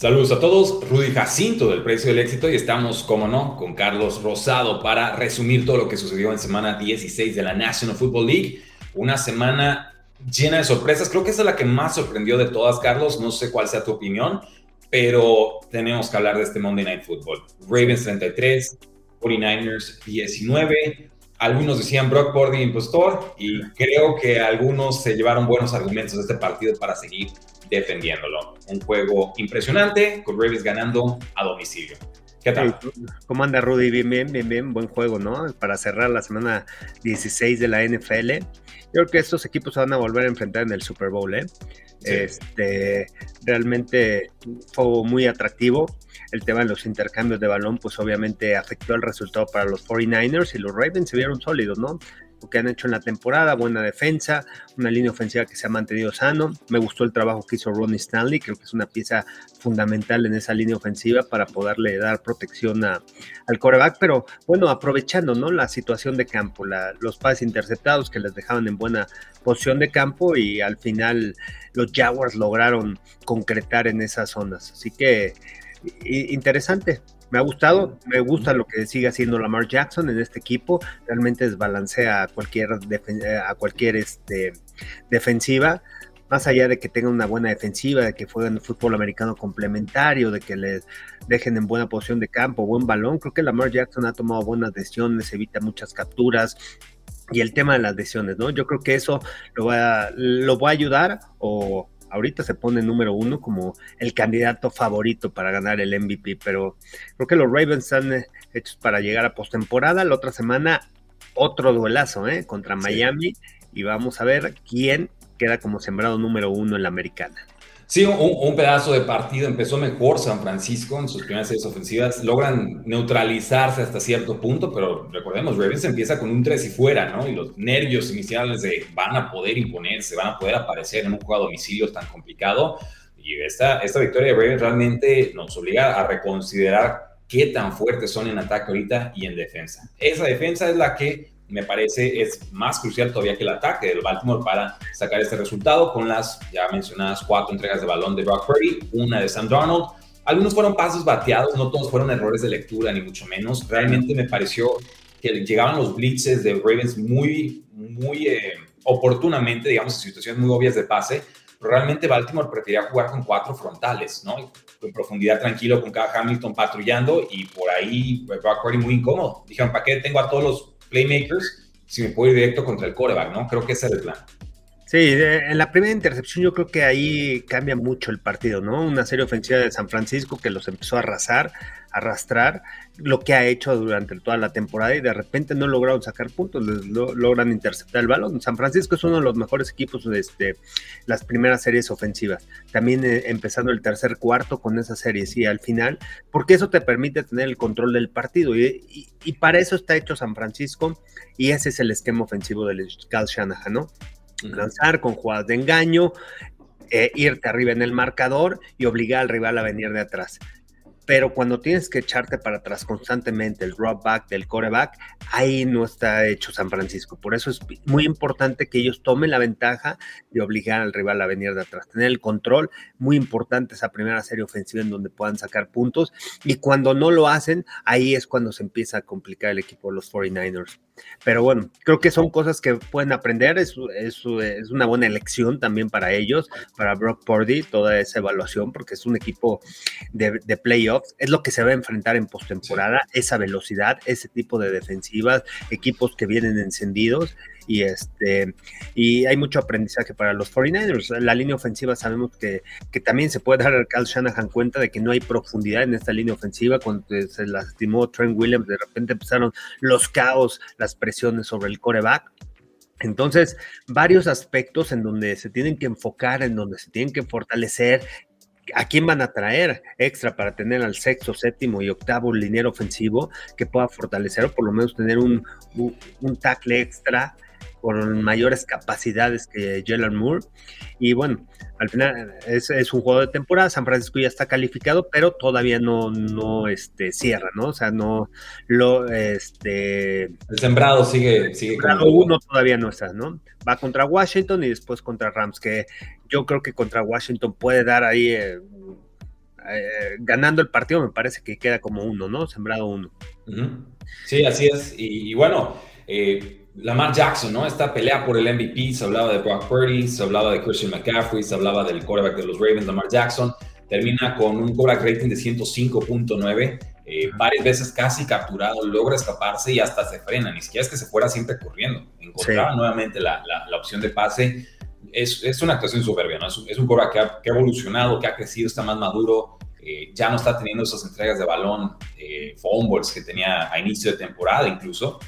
Saludos a todos, Rudy Jacinto del Precio del Éxito y estamos, como no, con Carlos Rosado para resumir todo lo que sucedió en semana 16 de la National Football League. Una semana llena de sorpresas, creo que esa es la que más sorprendió de todas, Carlos, no sé cuál sea tu opinión, pero tenemos que hablar de este Monday Night Football. Ravens 33, 49ers 19, algunos decían Brock Purdy impostor y creo que algunos se llevaron buenos argumentos de este partido para seguir defendiéndolo. Un juego impresionante, con Ravens ganando a domicilio. ¿Qué tal? ¿Cómo anda Rudy? Bien, bien, bien, bien, buen juego, ¿no? Para cerrar la semana 16 de la NFL. Yo creo que estos equipos se van a volver a enfrentar en el Super Bowl, ¿eh? Este, realmente fue muy atractivo. El tema de los intercambios de balón, pues obviamente afectó el resultado para los 49ers y los Ravens se vieron sólidos, ¿no? Que han hecho en la temporada, buena defensa, una línea ofensiva que se ha mantenido sano. Me gustó el trabajo que hizo Ronnie Stanley, creo que es una pieza fundamental en esa línea ofensiva para poderle dar protección al coreback, pero bueno, aprovechando ¿no? la situación de campo, los pases interceptados que les dejaban en buena posición de campo y al final los Jaguars lograron concretar en esas zonas. Así que interesante, me ha gustado, me gusta lo que sigue haciendo Lamar Jackson en este equipo, realmente desbalancea a cualquier, a cualquier este, defensiva, más allá de que tenga una buena defensiva, de que jueguen fútbol americano complementario, de que les dejen en buena posición de campo, buen balón, creo que Lamar Jackson ha tomado buenas decisiones, evita muchas capturas, y el tema de las lesiones, ¿no? Yo creo que eso lo va, lo va a ayudar o ahorita se pone número uno como el candidato favorito para ganar el MVP, pero creo que los Ravens están eh, hechos para llegar a postemporada. La otra semana, otro duelazo ¿eh? contra Miami y vamos a ver quién queda como sembrado número uno en la americana. Sí, un, pedazo de partido. Empezó mejor San Francisco en sus primeras series ofensivas. Logran neutralizarse hasta cierto punto, pero recordemos, Ravens empieza con un 3 y fuera, ¿no? Y los nervios iniciales de van a poder imponerse, van a poder aparecer en un juego a domicilio tan complicado. Y esta, esta victoria de Ravens realmente nos obliga a reconsiderar qué tan fuertes son en ataque ahorita y en defensa. Esa defensa es la que me parece es más crucial todavía que el ataque del Baltimore para sacar este resultado con las ya mencionadas cuatro entregas de balón de Brock Purdy, una de Sam Darnold. Algunos fueron pasos bateados, no todos fueron errores de lectura, ni mucho menos. Realmente me pareció que llegaban los blitzes de Ravens muy, muy eh, oportunamente, digamos, en situaciones muy obvias de pase. realmente Baltimore prefería jugar con cuatro frontales, ¿no? En profundidad tranquilo con cada Hamilton patrullando y por ahí pues, Brock Purdy muy incómodo. Dijeron, ¿para qué tengo a todos los playmakers si me puedo ir directo contra el coreback, ¿no? Creo que ese es el plan. Sí, en la primera intercepción yo creo que ahí cambia mucho el partido, ¿no? Una serie ofensiva de San Francisco que los empezó a arrasar, arrastrar, lo que ha hecho durante toda la temporada y de repente no lograron sacar puntos, logran interceptar el balón. San Francisco es uno de los mejores equipos de este, las primeras series ofensivas. También eh, empezando el tercer cuarto con esa serie, sí, al final, porque eso te permite tener el control del partido y, y para eso está hecho San Francisco y ese es el esquema ofensivo del Cal Shanahan, ¿no? lanzar con jugadas de engaño, eh, irte arriba en el marcador y obligar al rival a venir de atrás pero cuando tienes que echarte para atrás constantemente el drop back del coreback, ahí no está hecho San Francisco. Por eso es muy importante que ellos tomen la ventaja de obligar al rival a venir de atrás, tener el control, muy importante esa primera serie ofensiva en donde puedan sacar puntos y cuando no lo hacen, ahí es cuando se empieza a complicar el equipo de los 49ers. Pero bueno, creo que son cosas que pueden aprender, es, es, es una buena elección también para ellos, para Brock Purdy, toda esa evaluación, porque es un equipo de, de playoff es lo que se va a enfrentar en postemporada, esa velocidad, ese tipo de defensivas, equipos que vienen encendidos y este y hay mucho aprendizaje para los 49ers. La línea ofensiva sabemos que, que también se puede dar a Cal Shanahan cuenta de que no hay profundidad en esta línea ofensiva. Cuando se lastimó Trent Williams, de repente empezaron los caos, las presiones sobre el coreback. Entonces, varios aspectos en donde se tienen que enfocar, en donde se tienen que fortalecer, ¿A quién van a traer extra para tener al sexto, séptimo y octavo liniero ofensivo que pueda fortalecer o por lo menos tener un, un, tackle extra con mayores capacidades que Jalen Moore? Y bueno, al final es, un juego de temporada, San Francisco ya está calificado, pero todavía no, no este, cierra, ¿no? O sea, no lo, este... El sembrado sigue, sigue sembrado uno todavía no está, ¿no? Va contra Washington y después contra Rams, que yo creo que contra Washington puede dar ahí, eh, eh, ganando el partido, me parece que queda como uno, ¿no? Sembrado uno. Sí, así es. Y, bueno, eh, Lamar Jackson, ¿no? Esta pelea por el MVP, se hablaba de Brock Purdy, se hablaba de Christian McCaffrey, se hablaba del quarterback de los Ravens, Lamar Jackson, termina con un quarterback rating de 105.9, eh, varias veces casi capturado, logra escaparse y hasta se frena, ni siquiera es que se fuera siempre corriendo, encontraba nuevamente la, la, opción de pase, es, es, una actuación soberbia, ¿no? Es, es un quarterback que ha, que ha, evolucionado, que ha crecido, está más maduro, eh, ya no está teniendo esas entregas de balón, eh, fumbles que tenía a inicio de temporada incluso,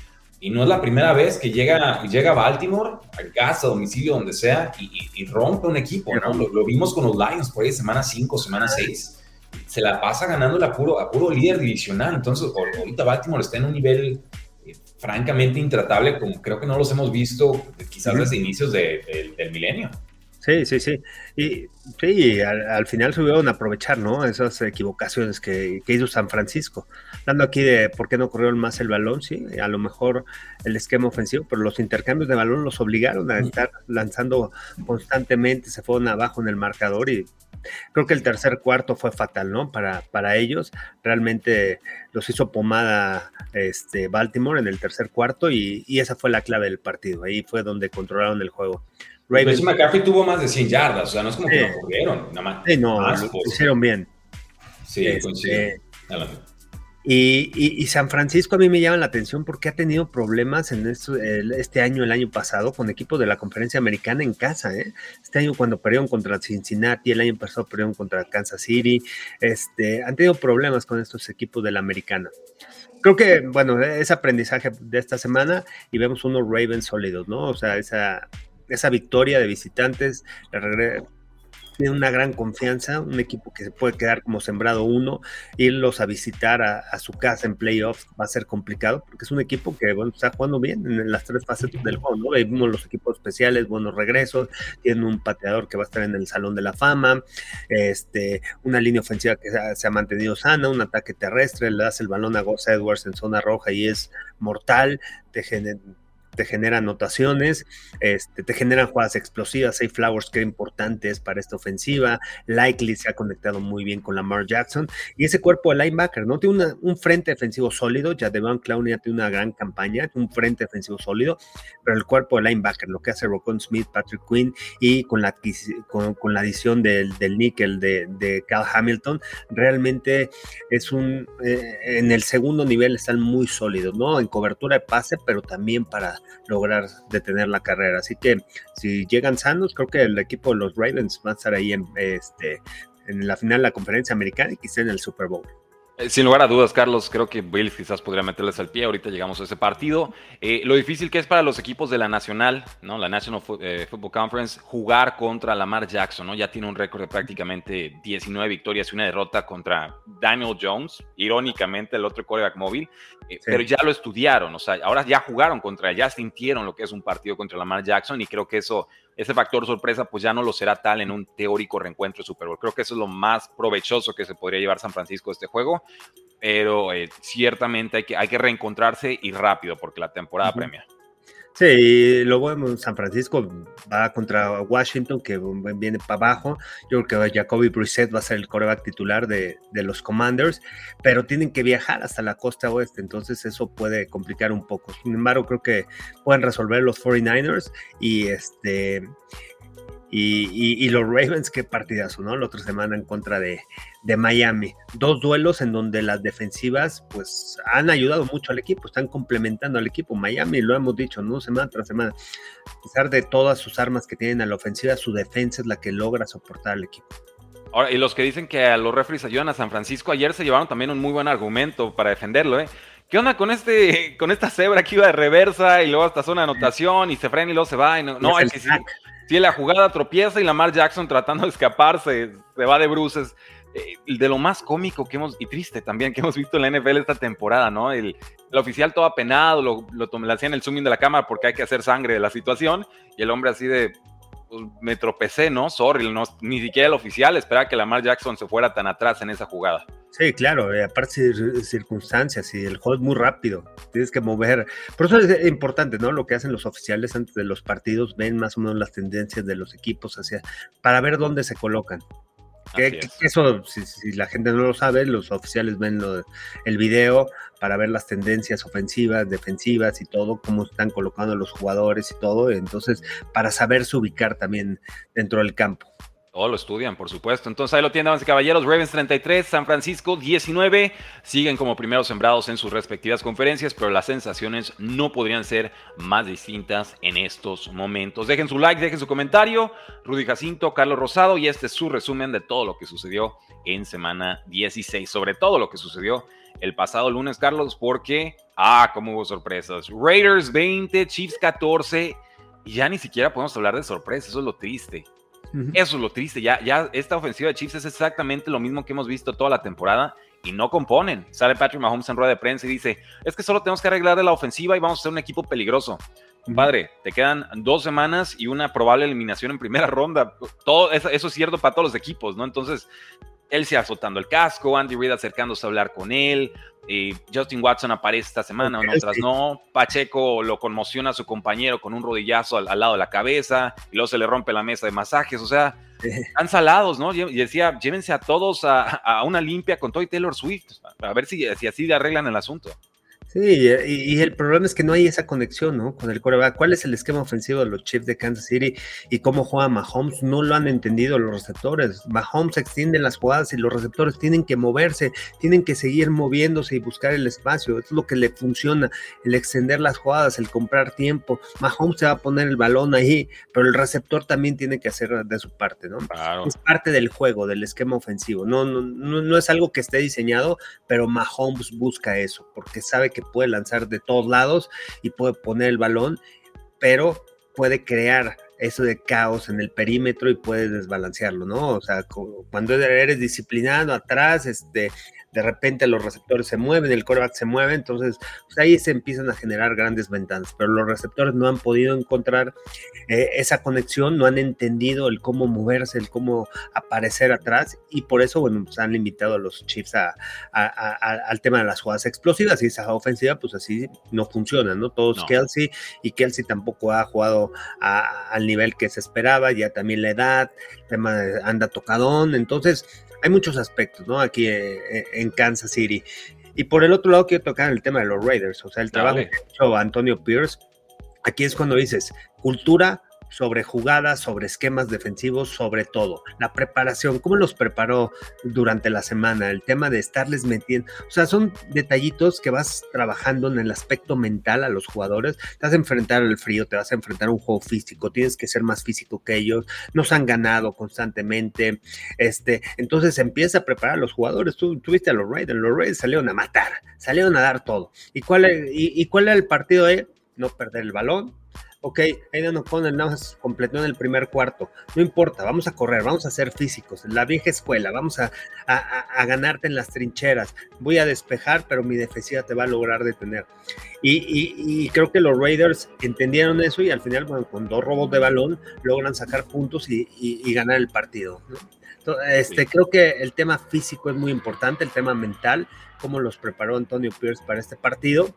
y no es la primera vez que llega, llega a Baltimore, a casa, a domicilio, donde sea, y, rompe un equipo, ¿no? Lo, vimos con los Lions por ahí semana 5, semana 6. Se la pasa ganando a puro, a puro líder divisional. Entonces, ahorita Baltimore está en un nivel eh, francamente intratable, como creo que no los hemos visto quizás desde inicios del milenio. Sí, sí, sí. Y sí, al, final se a aprovechar, ¿no? Esas equivocaciones que, hizo San Francisco. Hablando aquí de por qué no corrió más el balón, sí, a lo mejor el esquema ofensivo, pero los intercambios de balón los obligaron a estar lanzando constantemente, se fueron abajo en el marcador y creo que el tercer cuarto fue fatal, ¿no? Para, para ellos. Realmente los hizo pomada este, Baltimore en el tercer cuarto y, y esa fue la clave del partido. Ahí fue donde controlaron el juego. Ravens. McCaffrey tuvo más de 100 yardas, o sea, no es como que lo corrieron, nada más. Sí, no, lo hicieron bien. Sí, este, Y, y, San Francisco a mí me llama la atención porque ha tenido problemas en este año, el año pasado, con equipos de la conferencia americana en casa. ¿eh? Este año cuando perdieron contra Cincinnati, el año pasado perdieron contra Kansas City, este, han tenido problemas con estos equipos de la americana. Creo que, bueno, es aprendizaje de esta semana y vemos unos Ravens sólidos, ¿no? O sea, esa esa victoria de visitantes, tiene una gran confianza, un equipo que se puede quedar como sembrado uno, irlos a visitar a, su casa en playoffs va a ser complicado, porque es un equipo que bueno, está jugando bien en las tres fases del juego, ¿no? Vimos los equipos especiales, buenos regresos, tienen un pateador que va a estar en el Salón de la Fama, este, una línea ofensiva que se ha, mantenido sana, un ataque terrestre, le das el balón a Gus Edwards en zona roja y es mortal, te, te genera anotaciones, este, te generan jugadas explosivas, hay flowers que importantes para esta ofensiva, Likely se ha conectado muy bien con Lamar Jackson, y ese cuerpo de linebacker, ¿no? Tiene un frente defensivo sólido, ya Devon Clowney ya tiene una gran campaña, un frente defensivo sólido, pero el cuerpo de linebacker, lo que hace Rocon Smith, Patrick Quinn, y con la, con, la adición del, del níquel de, de, Cal Hamilton, realmente es un, eh, en el segundo nivel están muy sólidos, ¿no? En cobertura de pase, pero también para lograr detener la carrera. Así que si llegan sanos, creo que el equipo de los Ravens va a estar ahí en, este, en la final de la conferencia americana y quizá en el Super Bowl. Eh, sin lugar a dudas, Carlos, creo que Bills quizás podría meterles al pie. Ahorita llegamos a ese partido. Eh, lo difícil que es para los equipos de la Nacional, ¿no? La National eh, Football Conference, jugar contra Lamar Jackson, ¿no? Ya tiene un récord de prácticamente 19 victorias y una derrota contra Daniel Jones, irónicamente el otro quarterback móvil, pero ya lo estudiaron, o sea, ahora ya jugaron contra, ya sintieron lo que es un partido contra Lamar Jackson y creo que eso ese factor sorpresa pues ya no lo será tal en un teórico reencuentro de Super Bowl. Creo que eso es lo más provechoso que se podría llevar San Francisco de este juego, pero eh, ciertamente hay que, hay que reencontrarse y rápido porque la temporada premia. Sí, luego San Francisco va contra Washington, que viene para abajo. Yo creo que Jacoby Brissett va a ser el coreback titular de, de, los Commanders, pero tienen que viajar hasta la costa oeste, entonces eso puede complicar un poco. Sin embargo, creo que pueden resolver los 49ers y este y, los Ravens, qué partidazo, ¿no? La otra semana en contra de, Miami. Dos duelos en donde las defensivas, pues, han ayudado mucho al equipo, están complementando al equipo. Miami, lo hemos dicho, ¿no? Semana tras semana. A pesar de todas sus armas que tienen a la ofensiva, su defensa es la que logra soportar al equipo. Ahora, y los que dicen que a los referees ayudan a San Francisco, ayer se llevaron también un muy buen argumento para defenderlo, ¿eh? ¿Qué onda con este, con esta cebra que iba de reversa y luego hasta zona de anotación y se frena y luego se va? Y no, no, es que Sí, la jugada tropieza y Lamar Jackson tratando de escaparse, se va de bruces. Eh, de lo más cómico que hemos, y triste también, que hemos visto en la NFL esta temporada, ¿no? El, oficial todo apenado, lo, lo, hacían el zooming de la cámara porque hay que hacer sangre de la situación, y el hombre así de, pues, me tropecé, ¿no? Sorry, no, ni siquiera el oficial esperaba que Lamar Jackson se fuera tan atrás en esa jugada. Sí, claro, eh, aparte de circunstancias y el es muy rápido, tienes que mover. Por eso es importante, ¿no? Lo que hacen los oficiales antes de los partidos, ven más o menos las tendencias de los equipos hacia, para ver dónde se colocan. Que, eso, si, la gente no lo sabe, los oficiales ven el video para ver las tendencias ofensivas, defensivas y todo, cómo están colocando los jugadores y todo. Entonces, para saberse ubicar también dentro del campo. Oh, lo estudian, por supuesto. Entonces ahí lo tienen, damas caballeros. Ravens 33, San Francisco 19. Siguen como primeros sembrados en sus respectivas conferencias, pero las sensaciones no podrían ser más distintas en estos momentos. Dejen su like, dejen su comentario. Rudy Jacinto, Carlos Rosado, y este es su resumen de todo lo que sucedió en semana 16. Sobre todo lo que sucedió el pasado lunes, Carlos, porque, ah, cómo hubo sorpresas. Raiders 20, Chiefs 14. Y ya ni siquiera podemos hablar de sorpresas, eso es lo triste. Eso es lo triste. Ya, ya esta ofensiva de Chiefs es exactamente lo mismo que hemos visto toda la temporada y no componen. Sale Patrick Mahomes en rueda de prensa y dice: Es que solo tenemos que arreglar la ofensiva y vamos a ser un equipo peligroso. Padre, te quedan dos semanas y una probable eliminación en primera ronda. Todo eso, eso es cierto para todos los equipos, ¿no? Entonces, él se azotando el casco, Andy Reid acercándose a hablar con él, eh, Justin Watson aparece esta semana, en otras no, Pacheco lo conmociona a su compañero con un rodillazo al, lado de la cabeza, y luego se le rompe la mesa de masajes, o sea, están salados, ¿no? Y decía, llévense a todos a, una limpia con Toy Taylor Swift, a ver si, si así arreglan el asunto. Sí, y, el problema es que no hay esa conexión, ¿no? Con el coreback. ¿Cuál es el esquema ofensivo de los Chiefs de Kansas City y cómo juega Mahomes? No lo han entendido los receptores. Mahomes extiende las jugadas y los receptores tienen que moverse, tienen que seguir moviéndose y buscar el espacio. Es lo que le funciona, el extender las jugadas, el comprar tiempo. Mahomes se va a poner el balón ahí, pero el receptor también tiene que hacer de su parte, ¿no? Es parte del juego, del esquema ofensivo. No, no, no, no es algo que esté diseñado, pero Mahomes busca eso, porque sabe que puede lanzar de todos lados y puede poner el balón, pero puede crear eso de caos en el perímetro y puede desbalancearlo, ¿no? O sea, cuando eres disciplinado atrás, este, de repente los receptores se mueven, el coreback se mueve, entonces pues, ahí se empiezan a generar grandes ventanas, pero los receptores no han podido encontrar eh, esa conexión, no han entendido el cómo moverse, el cómo aparecer atrás y por eso, bueno, pues han limitado a los Chiefs al tema de las jugadas explosivas y esa ofensiva, pues así no funciona, ¿no? Todos Kelsey y Kelsey tampoco ha jugado al nivel que se esperaba, ya también la edad, el tema anda tocadón, entonces hay muchos aspectos, ¿no? Aquí eh, eh, en Kansas City. Y por el otro lado quiero tocar el tema de los Raiders, o sea, el trabajo que ha hecho Antonio Pierce. Aquí es cuando dices cultura, sobre jugadas, sobre esquemas defensivos, sobre todo. La preparación, cómo los preparó durante la semana, el tema de estarles metiendo, o sea, son detallitos que vas trabajando en el aspecto mental a los jugadores. Te vas a enfrentar al frío, te vas a enfrentar a un juego físico, tienes que ser más físico que ellos, nos han ganado constantemente, este, entonces empieza a preparar a los jugadores. Tú, viste a los Raiders, los Raiders salieron a matar, salieron a dar todo. ¿Y cuál, y, cuál era el partido de no perder el balón, ok, Aidan O'Connell nada más completó en el primer cuarto, no importa, vamos a correr, vamos a ser físicos, la vieja escuela, vamos a, ganarte en las trincheras, voy a despejar, pero mi defensiva te va a lograr detener. Y, creo que los Raiders entendieron eso y al final, bueno, con dos robos de balón logran sacar puntos y, ganar el partido. Este, Creo que el tema físico es muy importante, el tema mental, cómo los preparó Antonio Pierce para este partido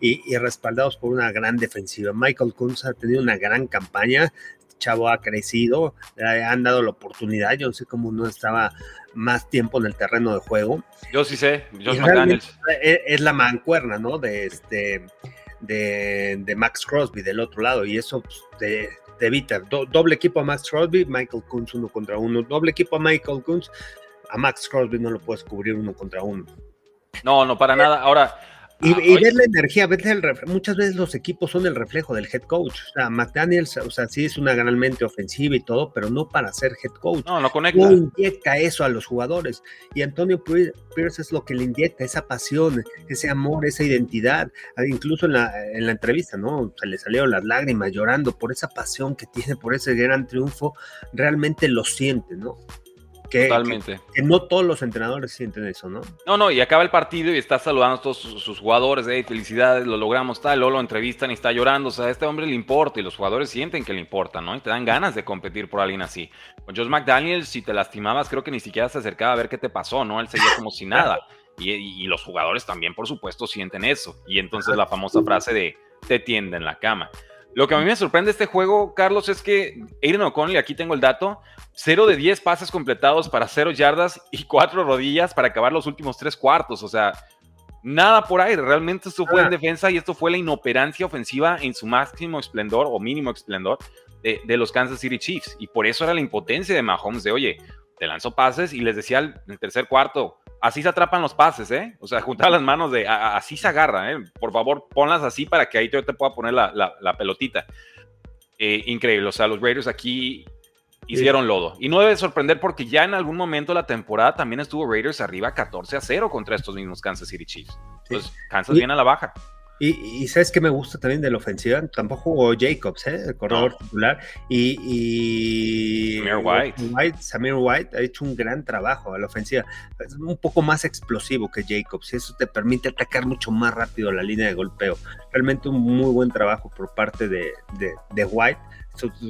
y, respaldados por una gran defensiva. Michael Kunz ha tenido una gran campaña, este chavo ha crecido, le han dado la oportunidad, yo no sé cómo no estaba más tiempo en el terreno de juego. Yo sí sé, es, la mancuerna, ¿no? De este de, Max Crosby del otro lado y eso pues, te, evita. doble equipo a Max Crosby, Michael Kunz uno contra uno. Doble equipo a Michael Kunz, a Max Crosby no lo puedes cubrir uno contra uno. No, no, para nada. Ahora, Y, y ver la energía, ver el muchas veces los equipos son el reflejo del head coach. O sea, McDaniels, o sea, sí es una gran mente ofensiva y todo, pero no para ser head coach. No, no conecta. No inyecta eso a los jugadores. Y Antonio Pierce es lo que le inyecta, esa pasión, ese amor, esa identidad. Ah, incluso en la, en la entrevista, ¿no? Se le salieron las lágrimas llorando por esa pasión que tiene, por ese gran triunfo. Realmente lo siente, ¿no? Que, Totalmente. Que, no todos los entrenadores sienten eso, ¿no? No, no, y acaba el partido y está saludando a todos sus, jugadores, hey, felicidades, lo logramos, tal, luego lo entrevistan y está llorando, o sea, a este hombre le importa y los jugadores sienten que le importa, ¿no? Y te dan ganas de competir por alguien así. Con Josh McDaniels, si te lastimabas, creo que ni siquiera se acercaba a ver qué te pasó, ¿no? Él seguía como si nada. Y, y los jugadores también, por supuesto, sienten eso. Y entonces la famosa frase de te tienden la cama. Lo que a mí me sorprende este juego, Carlos, es que Aiden O'Connell, aquí tengo el dato, 0 de 10 pases completados para 0 yardas y 4 rodillas para acabar los últimos 3 cuartos. O sea, nada por ahí. Realmente esto fue en defensa y esto fue la inoperancia ofensiva en su máximo esplendor o mínimo esplendor de, de los Kansas City Chiefs. Y por eso era la impotencia de Mahomes de, oye, te lanzó pases y les decía en el tercer cuarto, así se atrapan los pases, ¿eh? O sea, juntar las manos de, así se agarra, ¿eh? Por favor, ponlas así para que ahí yo te pueda poner la, pelotita. Eh, increíble, o sea, los Raiders aquí hicieron lodo. Y no debe sorprender porque ya en algún momento de la temporada también estuvo Raiders arriba 14 a 0 contra estos mismos Kansas City Chiefs. Entonces, Kansas viene a la baja. Y, sabes que me gusta también de la ofensiva, tampoco jugó Jacobs, ¿eh? el corredor titular, y, y Samir White. Samir White ha hecho un gran trabajo a la ofensiva, es un poco más explosivo que Jacobs, y eso te permite atacar mucho más rápido la línea de golpeo. Realmente un muy buen trabajo por parte de, de, White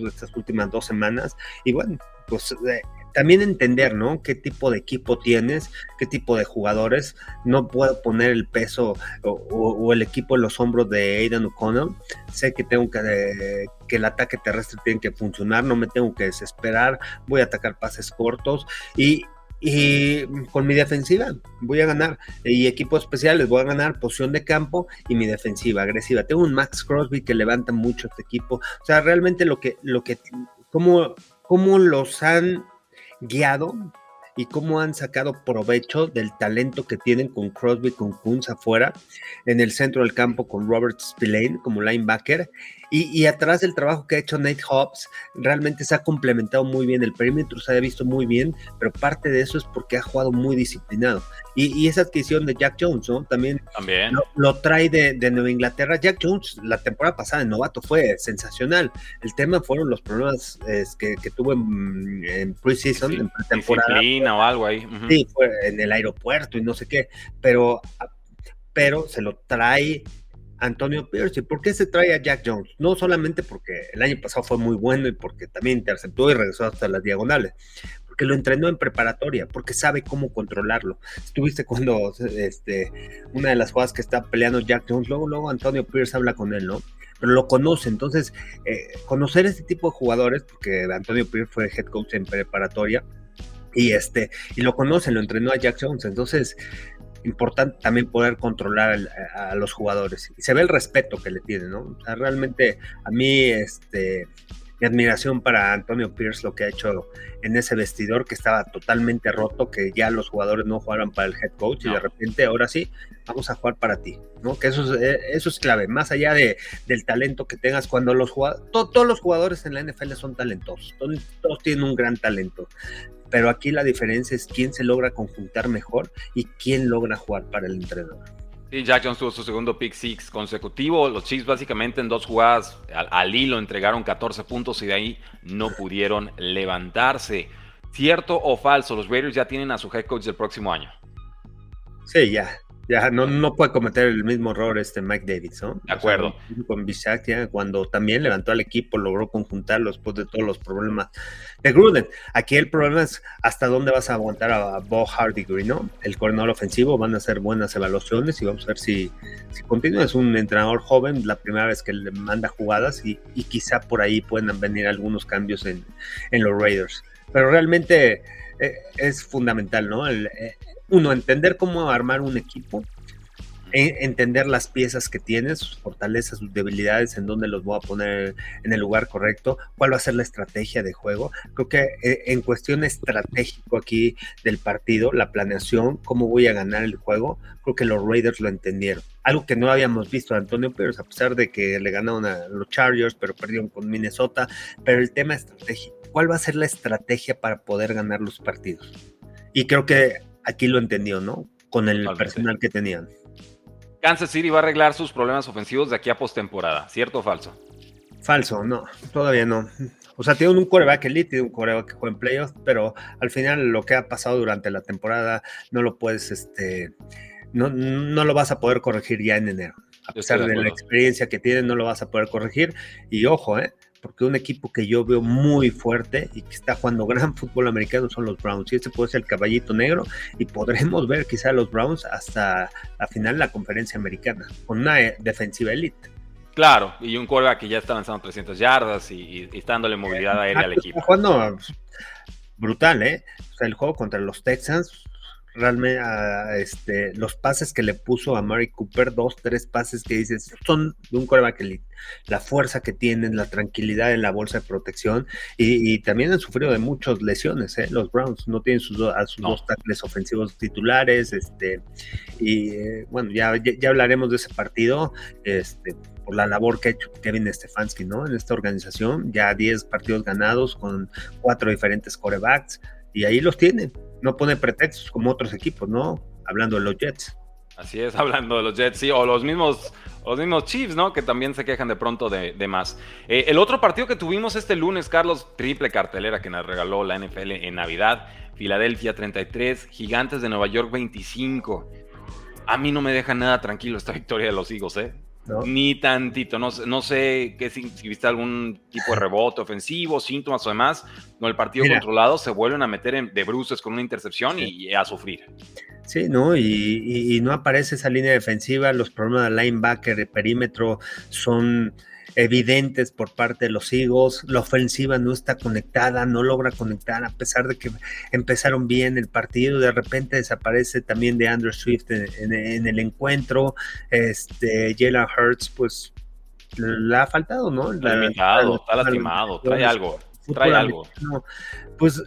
estas últimas dos semanas, y bueno, pues eh, también entender, ¿no? ¿Qué tipo de equipo tienes? ¿Qué tipo de jugadores? No puedo poner el peso o, el equipo en los hombros de Aidan O'Connell. Sé que tengo que, que el ataque terrestre tiene que funcionar, no me tengo que desesperar, voy a atacar pases cortos y, y con mi defensiva voy a ganar. Y equipos especiales voy a ganar posición de campo y mi defensiva agresiva. Tengo un Max Crosby que levanta mucho este equipo. O sea, realmente lo que, lo que, cómo, cómo los han guiado y cómo han sacado provecho del talento que tienen con Crosby, con Kunz afuera, en el centro del campo con Robert Spillane como linebacker y, atrás del trabajo que ha hecho Nate Hobbs, realmente se ha complementado muy bien, el perímetro se ha visto muy bien, pero parte de eso es porque ha jugado muy disciplinado. Y, esa adquisición de Jack Jones, ¿no? También, También. Lo, trae de, Nueva Inglaterra. Jack Jones, la temporada pasada en novato, fue sensacional. El tema fueron los problemas que, tuvo en, en preseason, en pretemporada. o algo ahí. Sí, fue en el aeropuerto y no sé qué, pero, pero se lo trae Antonio Pierce. ¿Y por qué se trae a Jack Jones? No solamente porque el año pasado fue muy bueno y porque también interceptó y regresó hasta las diagonales, porque lo entrenó en preparatoria, porque sabe cómo controlarlo. Estuviste cuando este, una de las jugadas que está peleando Jack Jones, luego, luego Antonio Pierce habla con él, ¿no? Pero lo conoce, entonces eh, conocer este tipo de jugadores, porque Antonio Pierce fue head coach en preparatoria, y este, y lo conoce, lo entrenó a Jack Jones, entonces importante también poder controlar a, los jugadores. Y se ve el respeto que le tienen, ¿no? O sea, realmente a mí, este, mi admiración para Antonio Pierce, lo que ha hecho en ese vestidor que estaba totalmente roto, que ya los jugadores no jugaran para el head coach y de repente ahora sí, vamos a jugar para ti, ¿no? Que eso es, eh, eso es clave, más allá de, del talento que tengas cuando los jugadores, todos los jugadores en la NFL son talentosos, todos tienen un gran talento, pero aquí la diferencia es quién se logra conjuntar mejor y quién logra jugar para el entrenador. Sí, Jack Jones tuvo su segundo pick six consecutivo. Los Chiefs básicamente en dos jugadas al, hilo entregaron 14 puntos y de ahí no pudieron levantarse. ¿Cierto o falso? Los Raiders ya tienen a su head coach del próximo año. Sí, ya. Ya no, no puede cometer el mismo error este Mike Davidson. De acuerdo. con Bisaccia, cuando también levantó al equipo, logró conjuntarlo después de todos los problemas de Gruden. Aquí el problema es hasta dónde vas a aguantar a Bo Hardigree, ¿no? El coordinador ofensivo, van a hacer buenas evaluaciones y vamos a ver si, si continúa. Es un entrenador joven, la primera vez que le manda jugadas y, quizá por ahí puedan venir algunos cambios en, los Raiders. Pero realmente eh, es fundamental, ¿no? El, eh, uno, entender cómo armar un equipo entender las piezas que tienes, sus fortalezas, sus debilidades, en dónde los voy a poner en el lugar correcto, cuál va a ser la estrategia de juego. Creo que eh, en cuestión estratégico aquí del partido, la planeación, cómo voy a ganar el juego, creo que los Raiders lo entendieron. Algo que no habíamos visto de Antonio Pérez, a pesar de que le ganaron a los Chargers, pero perdieron con Minnesota. Pero el tema estratégico, ¿cuál va a ser la estrategia para poder ganar los partidos? Y creo que aquí lo entendió, ¿no? Con el personal que tenían. Kansas City va a arreglar sus problemas ofensivos de aquí a postemporada, ¿cierto o falso? Falso, no, todavía no. O sea, tiene un coreback elite, tiene un coreback que juega en playoffs, pero al final lo que ha pasado durante la temporada no lo puedes, este, no, no lo vas a poder corregir ya en enero. A pesar de, de la experiencia que tiene, no lo vas a poder corregir. Y ojo, ¿eh? Porque un equipo que yo veo muy fuerte y que está jugando gran fútbol americano son los Browns. Y este puede ser el caballito negro y podremos ver quizá los Browns hasta la final de la conferencia americana, con una eh, defensiva elite. Claro, y un quarterback que ya está avanzando 300 yardas y, está dándole movilidad aérea al equipo. Jugando brutal, ¿eh? O sea, el juego contra los Texans realmente este, los pases que le puso a Mari Cooper, dos, tres pases que dices, son de un coreback elite. La fuerza que tienen, la tranquilidad en la bolsa de protección y, también han sufrido de muchas lesiones. ¿eh? Los Browns no tienen sus, a sus dos tackles ofensivos titulares. Este, y eh, bueno, ya, ya, hablaremos de ese partido. Este, por la labor que ha hecho Kevin Stefanski, ¿no? En esta organización, ya 10 partidos ganados con cuatro diferentes corebacks, y ahí los tienen no pone pretextos como otros equipos, ¿no? Hablando de los Jets. Así es, hablando de los Jets, sí, o los mismos, los mismos Chiefs, ¿no? Que también se quejan de pronto de, más. Eh, el otro partido que tuvimos este lunes, Carlos, triple cartelera que nos regaló la NFL en Navidad, Filadelfia 33, Gigantes de Nueva York 25. A mí no me deja nada tranquilo esta victoria de los Eagles, ¿eh? Ni tantito, no, no sé qué, si, viste algún tipo de rebote ofensivo, síntomas o demás. No, el partido controlado se vuelven a meter en, de bruces con una intercepción y, a sufrir. Sí, ¿no? Y, y, no aparece esa línea defensiva, los problemas de linebacker, de perímetro son evidentes por parte de los Eagles. La ofensiva no está conectada, no logra conectar, a pesar de que empezaron bien el partido. De repente desaparece también de Andrew Swift en, el encuentro. Este, Jalen Hurts, pues le ha faltado, ¿no? La, está lastimado, trae algo. Trae algo. Pues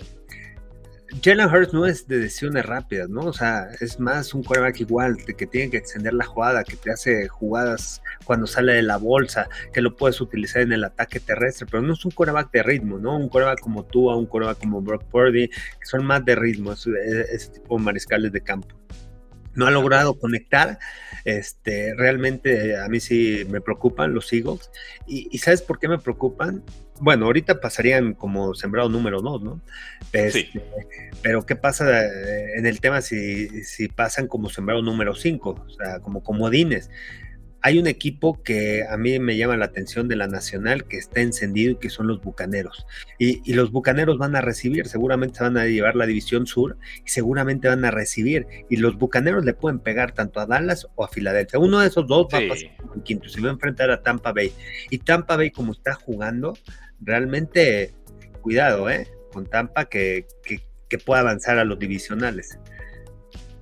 Jalen Hurts no es de decisiones rápidas, ¿no? O sea, es más un quarterback igual, de que tiene que extender la jugada, que te hace jugadas cuando sale de la bolsa, que lo puedes utilizar en el ataque terrestre, pero no es un quarterback de ritmo, ¿no? Un quarterback como tú, un quarterback como Brock Purdy, que son más de ritmo, ese tipo de mariscales de campo no ha logrado conectar. Este, realmente a mí sí me preocupan los Eagles. Y, ¿sabes por qué me preocupan? Bueno, ahorita pasarían como sembrado número dos, ¿no? Este, pero ¿qué pasa eh, en el tema si, si pasan como sembrado número cinco? O sea, como comodines hay un equipo que a mí me llama la atención de la Nacional que está encendido y que son los Bucaneros. Y, los Bucaneros van a recibir, seguramente van a llevar la División Sur y seguramente van a recibir. Y los Bucaneros le pueden pegar tanto a Dallas o a Filadelfia. Uno de esos dos va a pasar en quinto, se va a enfrentar a Tampa Bay. Y Tampa Bay como está jugando, realmente cuidado, ¿eh? Con Tampa que, que, que pueda avanzar a los divisionales.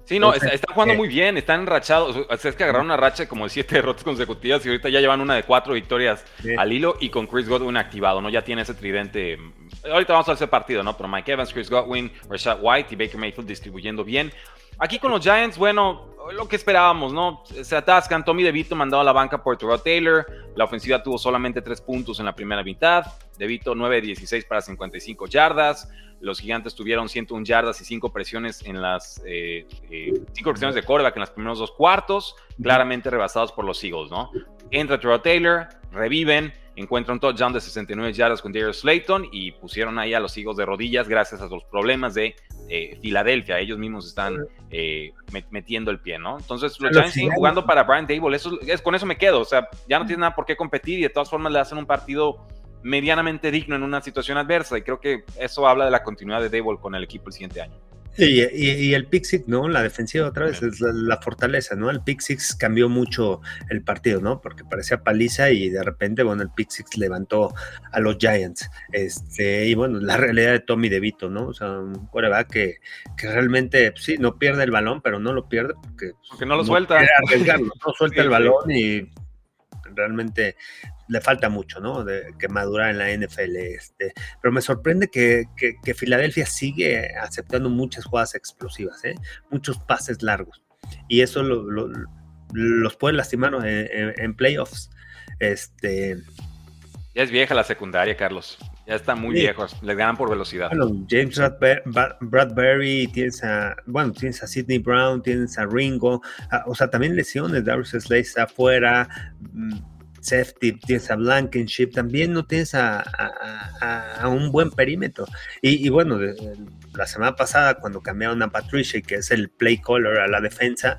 Sí, no, están jugando muy bien, están enrachados. O sea, es que agarraron una racha como de siete derrotas consecutivas y ahorita ya llevan una de cuatro victorias al hilo y con Chris Godwin activado, ¿no? Ya tiene ese tridente. Ahorita vamos a hacer partido, ¿no? Pero Mike Evans, Chris Godwin, Rashad White y Baker Mayfield distribuyendo bien. Aquí con los Giants, bueno, lo que esperábamos, ¿no? Se atascan. Tommy DeVito mandado a la banca por Terrell Taylor. La ofensiva tuvo solamente tres puntos en la primera mitad. DeVito 9 16 para 55 yardas. Los gigantes tuvieron 101 yardas y 5 presiones en las 5 eh, eh, presiones de coreback en los primeros dos cuartos, claramente rebasados por los Eagles, ¿no? Entra Terrell Taylor, reviven encuentran un touchdown de 69 yardas con Darius Slayton y pusieron ahí a los higos de rodillas gracias a los problemas de eh, Filadelfia. Ellos mismos están eh, metiendo el pie, ¿no? Entonces los Giants siguen jugando para Brian Dable. Eso, es, con eso me quedo. O sea, ya no tiene nada por qué competir y de todas formas le hacen un partido medianamente digno en una situación adversa. Y creo que eso habla de la continuidad de Dable con el equipo el siguiente año. Y, el pick six, ¿no? La defensiva otra vez es la, fortaleza, ¿no? El pick six cambió mucho el partido, ¿no? Porque parecía paliza y de repente, bueno, el pick six levantó a los Giants. Este, y bueno, la realidad de Tommy DeVito, ¿no? O sea, un coreback que, que realmente, pues sí, no pierde el balón, pero no lo pierde porque, porque no lo suelta. no suelta el balón y realmente le falta mucho, ¿no? De, que madurar en la NFL. Este, pero me sorprende que, que, Filadelfia sigue aceptando muchas jugadas explosivas, ¿eh? muchos pases largos. Y eso los puede lastimar en, playoffs. Este, ya es vieja la secundaria, Carlos. Ya están muy viejos, les ganan por velocidad. Bueno, James Bradbury, tienes a, bueno, tienes a Sidney Brown, tienes a Ringo, o sea, también lesiones, Darius Slade está afuera, mm, safety, tienes a Blankenship, también no tienes a, un buen perímetro. Y, bueno, la semana pasada cuando cambiaron a Patricia, que es el play caller a la defensa,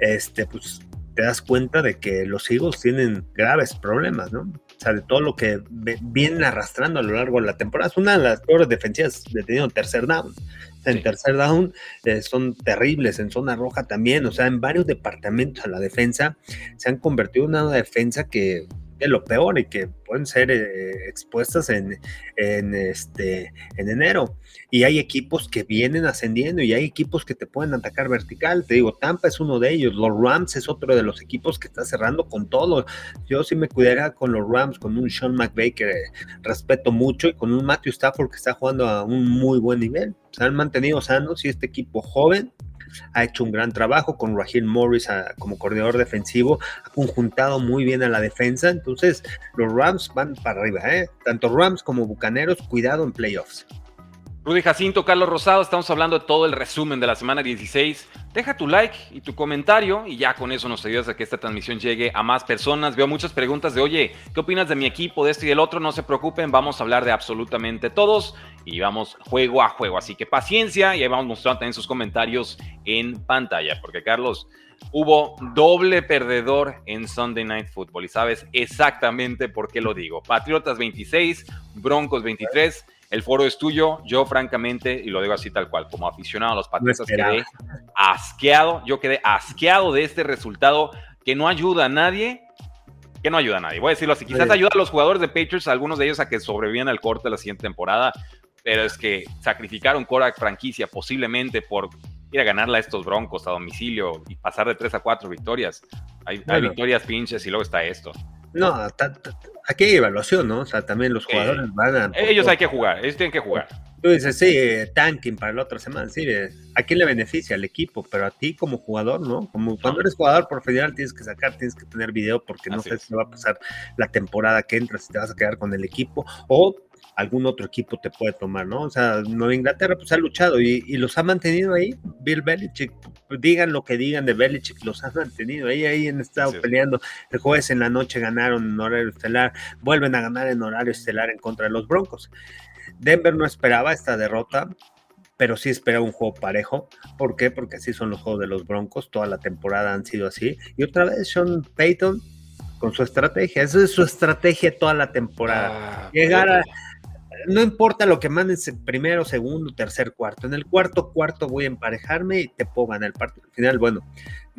este, pues te das cuenta de que los Eagles tienen graves problemas, ¿no? O sea, de todo lo que vienen arrastrando a lo largo de la temporada. Es una de las peores defensivas de tenido tercer down. En tercer down eh, son terribles, en zona roja también, o sea, en varios departamentos a la defensa se han convertido en una defensa que es lo peor y que pueden ser eh, expuestas en, en, este, en enero. Y hay equipos que vienen ascendiendo y hay equipos que te pueden atacar vertical. Te digo, Tampa es uno de ellos, los Rams es otro de los equipos que está cerrando con todo. Yo sí me cuidaría con los Rams, con un Sean McVay que respeto mucho y con un Matthew Stafford que está jugando a un muy buen nivel. Se han mantenido sanos y este equipo joven ha hecho un gran trabajo con Raheem Morris como coordinador defensivo, ha conjuntado muy bien a la defensa, entonces los Rams van para arriba, ¿eh? tanto Rams como Bucaneros, cuidado en playoffs. Rudy Jacinto, Carlos Rosado, estamos hablando de todo el resumen de la semana 16. Deja tu like y tu comentario y ya con eso nos ayudas a que esta transmisión llegue a más personas. Veo muchas preguntas de, oye, ¿qué opinas de mi equipo, de este y del otro? No se preocupen, vamos a hablar de absolutamente todos y vamos juego a juego. Así que paciencia y ahí vamos mostrando también sus comentarios en pantalla, porque Carlos, hubo doble perdedor en Sunday Night Football y sabes exactamente por qué lo digo. Patriotas 26, Broncos 23 el foro es tuyo. Yo, francamente, y lo digo así tal cual, como aficionado a los Patriotas, quedé asqueado. Yo quedé asqueado de este resultado que no ayuda a nadie. Que no ayuda a nadie. Voy a decirlo así. Quizás ayuda a los jugadores de Patriots, algunos de ellos a que sobrevivan al corte de la siguiente temporada. Pero es que sacrificaron Korak franquicia posiblemente por ir a ganarla a estos broncos a domicilio y pasar de 3 a 4 victorias. Hay, hay victorias pinches y luego está esto. No, aquí hay evaluación, ¿no? O sea, también los jugadores van a... Ellos hay que jugar, ellos tienen que jugar. Tú dices, sí, tanking para la otra semana, sí, ¿a quién le beneficia? Al equipo, pero a ti como jugador, ¿no? Como cuando eres jugador profesional tienes que sacar, tienes que tener video porque no sé si va a pasar la temporada que entra, si te vas a quedar con el equipo o algún otro equipo te puede tomar, ¿no? O sea, Nueva Inglaterra pues ha luchado y, los ha mantenido ahí. Bill Belichick, digan lo que digan de Belichick, los ha mantenido ahí, ahí han estado peleando. El jueves en la noche ganaron en horario estelar, vuelven a ganar en horario estelar en contra de los Broncos. Denver no esperaba esta derrota, pero sí esperaba un juego parejo. ¿Por qué? Porque así son los juegos de los Broncos, toda la temporada han sido así. Y otra vez Sean Payton con su estrategia, esa es su estrategia toda la temporada. Ah, Llegar a no importa lo que mandes primero, segundo, tercer, cuarto. En el cuarto, cuarto voy a emparejarme y te puedo ganar el partido. Al final, bueno,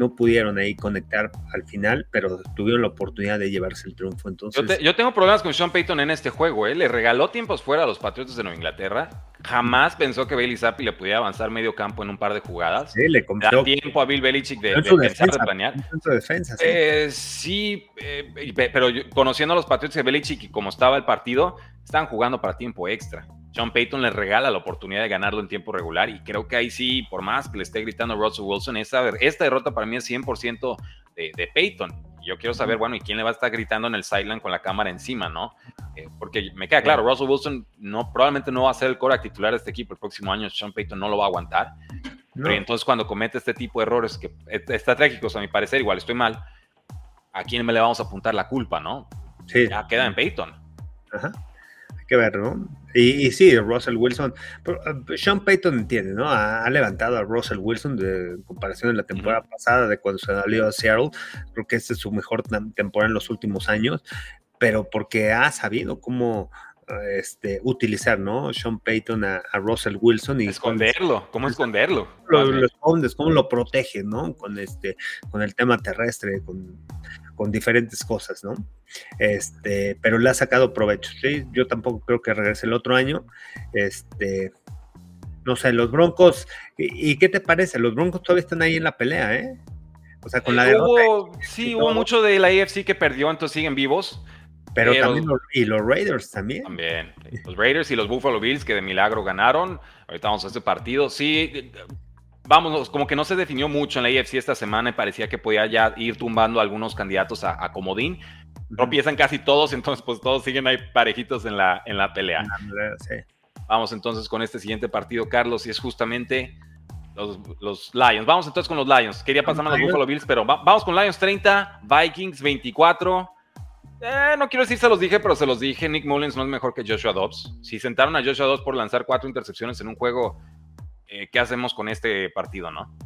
no pudieron ahí conectar al final, pero tuvieron la oportunidad de llevarse el triunfo. Entonces, yo, tengo problemas con Sean Payton en este juego. ¿eh? Le regaló tiempos fuera a los Patriotas de Nueva Inglaterra. Jamás pensó que Bailey Zappi le pudiera avanzar medio campo en un par de jugadas. Sí, le compró. tiempo a Bill Belichick de, de pensar, de planear. defensa, sí, eh, sí eh, pero conociendo a los Patriotas de Belichick y como estaba el partido, estaban jugando para tiempo extra. Sean Payton le regala la oportunidad de ganarlo en tiempo regular y creo que ahí sí, por más que le esté gritando Russell Wilson, esta, esta derrota para mí es 100% de, de Payton. Yo quiero saber, bueno, ¿y quién le va a estar gritando en el sideline con la cámara encima, no? Eh, porque me queda claro, Russell Wilson no, probablemente no va a ser el core titular de este equipo el próximo año, Sean Payton no lo va a aguantar. Pero entonces cuando comete este tipo de errores que estratégicos, a mi parecer, igual estoy mal, ¿a quién me le vamos a apuntar la culpa, no? Sí. Ya queda en Payton. Ajá que ver, ¿no? Y, sí, Russell Wilson, uh, Sean Payton entiende, ¿no? Ha, levantado a Russell Wilson de comparación de la temporada pasada, de cuando se salió a Seattle. Creo que esta es su mejor temporada en los últimos años, pero porque ha sabido cómo este, utilizar, ¿no? Sean Payton a, Russell Wilson y esconderlo, ¿cómo esconderlo? Lo, lo, escondes, cómo lo protege, ¿no? Con este, con el tema terrestre, con, con diferentes cosas, ¿no? Este, pero le ha sacado provecho, ¿sí? Yo tampoco creo que regrese el otro año. Este, no sé, los Broncos, ¿y, qué te parece? Los Broncos todavía están ahí en la pelea, ¿eh? O sea, con la derrota. sí, hubo mucho de la AFC que perdió, entonces siguen vivos. Pero, también, y los Raiders también. También. Los Raiders y los Buffalo Bills que de milagro ganaron. Ahorita vamos a este partido. Sí, vamos, como que no se definió mucho en la AFC esta semana y parecía que podía ya ir tumbando a algunos candidatos a, comodín. Tropiezan casi todos, entonces pues todos siguen ahí parejitos en la, en la pelea. Vamos entonces con este siguiente partido, Carlos, y es justamente los, los, Lions. Vamos entonces con los Lions. Quería pasarme a los Buffalo Bills, pero vamos con Lions 30, Vikings 24. Eh, no quiero decir se los dije, pero se los dije. Nick Mullins no es mejor que Joshua Dobbs. Si sentaron a Joshua Dobbs por lanzar cuatro intercepciones en un juego, eh, ¿qué hacemos con este partido, no?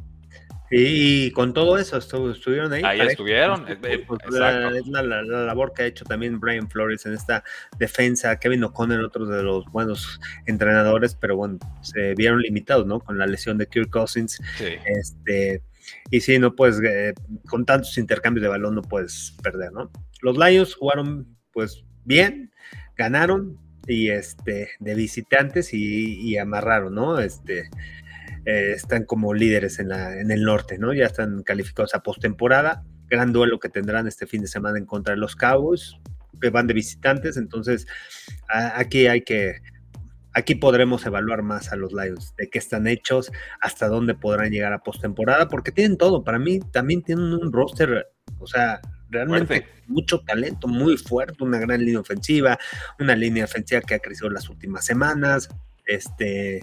Y con todo eso estuvieron ahí. Ahí estuvieron. Pues, es la, labor que ha hecho también Brian Flores en esta defensa. Kevin O'Connor, otro de los buenos entrenadores, pero bueno, se vieron limitados, ¿no? Con la lesión de Kirk Cousins. Este, y sí, no puedes, eh, con tantos intercambios de balón no puedes perder, ¿no? Los Lions jugaron pues bien, ganaron y este de visitantes y, amarraron, ¿no? Este eh, están como líderes en, la, en el norte, ¿no? Ya están calificados a postemporada. Gran duelo que tendrán este fin de semana en contra de los Cowboys, que van de visitantes. Entonces, aquí hay que Aquí podremos evaluar más a los Lions, de qué están hechos, hasta dónde podrán llegar a postemporada, porque tienen todo. Para mí también tienen un roster, o sea, realmente mucho talento, muy fuerte, una gran línea ofensiva, una línea ofensiva que ha crecido las últimas semanas. Este,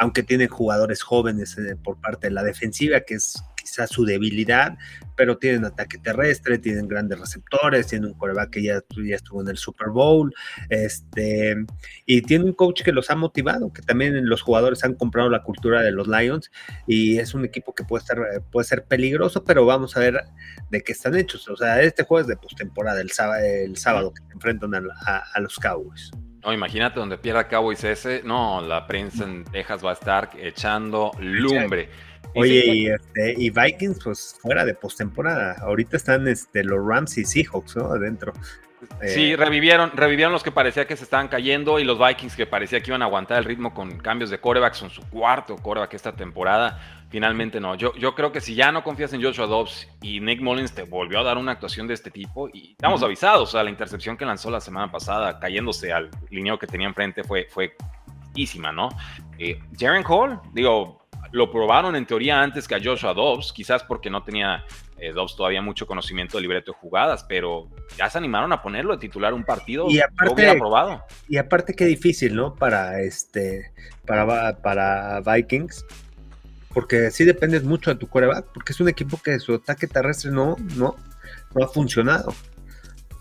aunque tienen jugadores jóvenes eh, por parte de la defensiva, que es quizás su debilidad, pero tienen ataque terrestre, tienen grandes receptores, tienen un coreback que ya, ya estuvo en el Super Bowl, este, y tiene un coach que los ha motivado, que también los jugadores han comprado la cultura de los Lions, y es un equipo que puede, estar, puede ser peligroso, pero vamos a ver de qué están hechos. O sea, este juego es de postemporada, el sábado, el sábado que se enfrentan a los Cowboys. No, imagínate donde pierda Cowboys ese. No, la prensa en Texas va a estar echando lumbre. Oye, y, este, y Vikings, pues fuera de postemporada. Ahorita están este, los Rams y Seahawks, ¿no? Adentro. Sí, eh, revivieron, revivieron los que parecía que se estaban cayendo y los Vikings que parecía que iban a aguantar el ritmo con cambios de corebacks, son su cuarto coreback esta temporada. Finalmente no. Yo, yo creo que si ya no confías en Joshua Dobbs y Nick Mullins te volvió a dar una actuación de este tipo, y estamos avisados, o sea, la intercepción que lanzó la semana pasada, cayéndose al lineo que tenía enfrente, fue, fue ¿no? Eh, Jaren Hall, digo, lo probaron en teoría antes que a Joshua Dobbs, quizás porque no tenía eh, Dobbs todavía mucho conocimiento del libreto de jugadas, pero ya se animaron a ponerlo a titular un partido. Y aparte, probado. Y aparte qué difícil, ¿no? Para este, para, para Vikings, porque sí dependes mucho de tu coreback, porque es un equipo que su ataque terrestre no, no, no ha funcionado.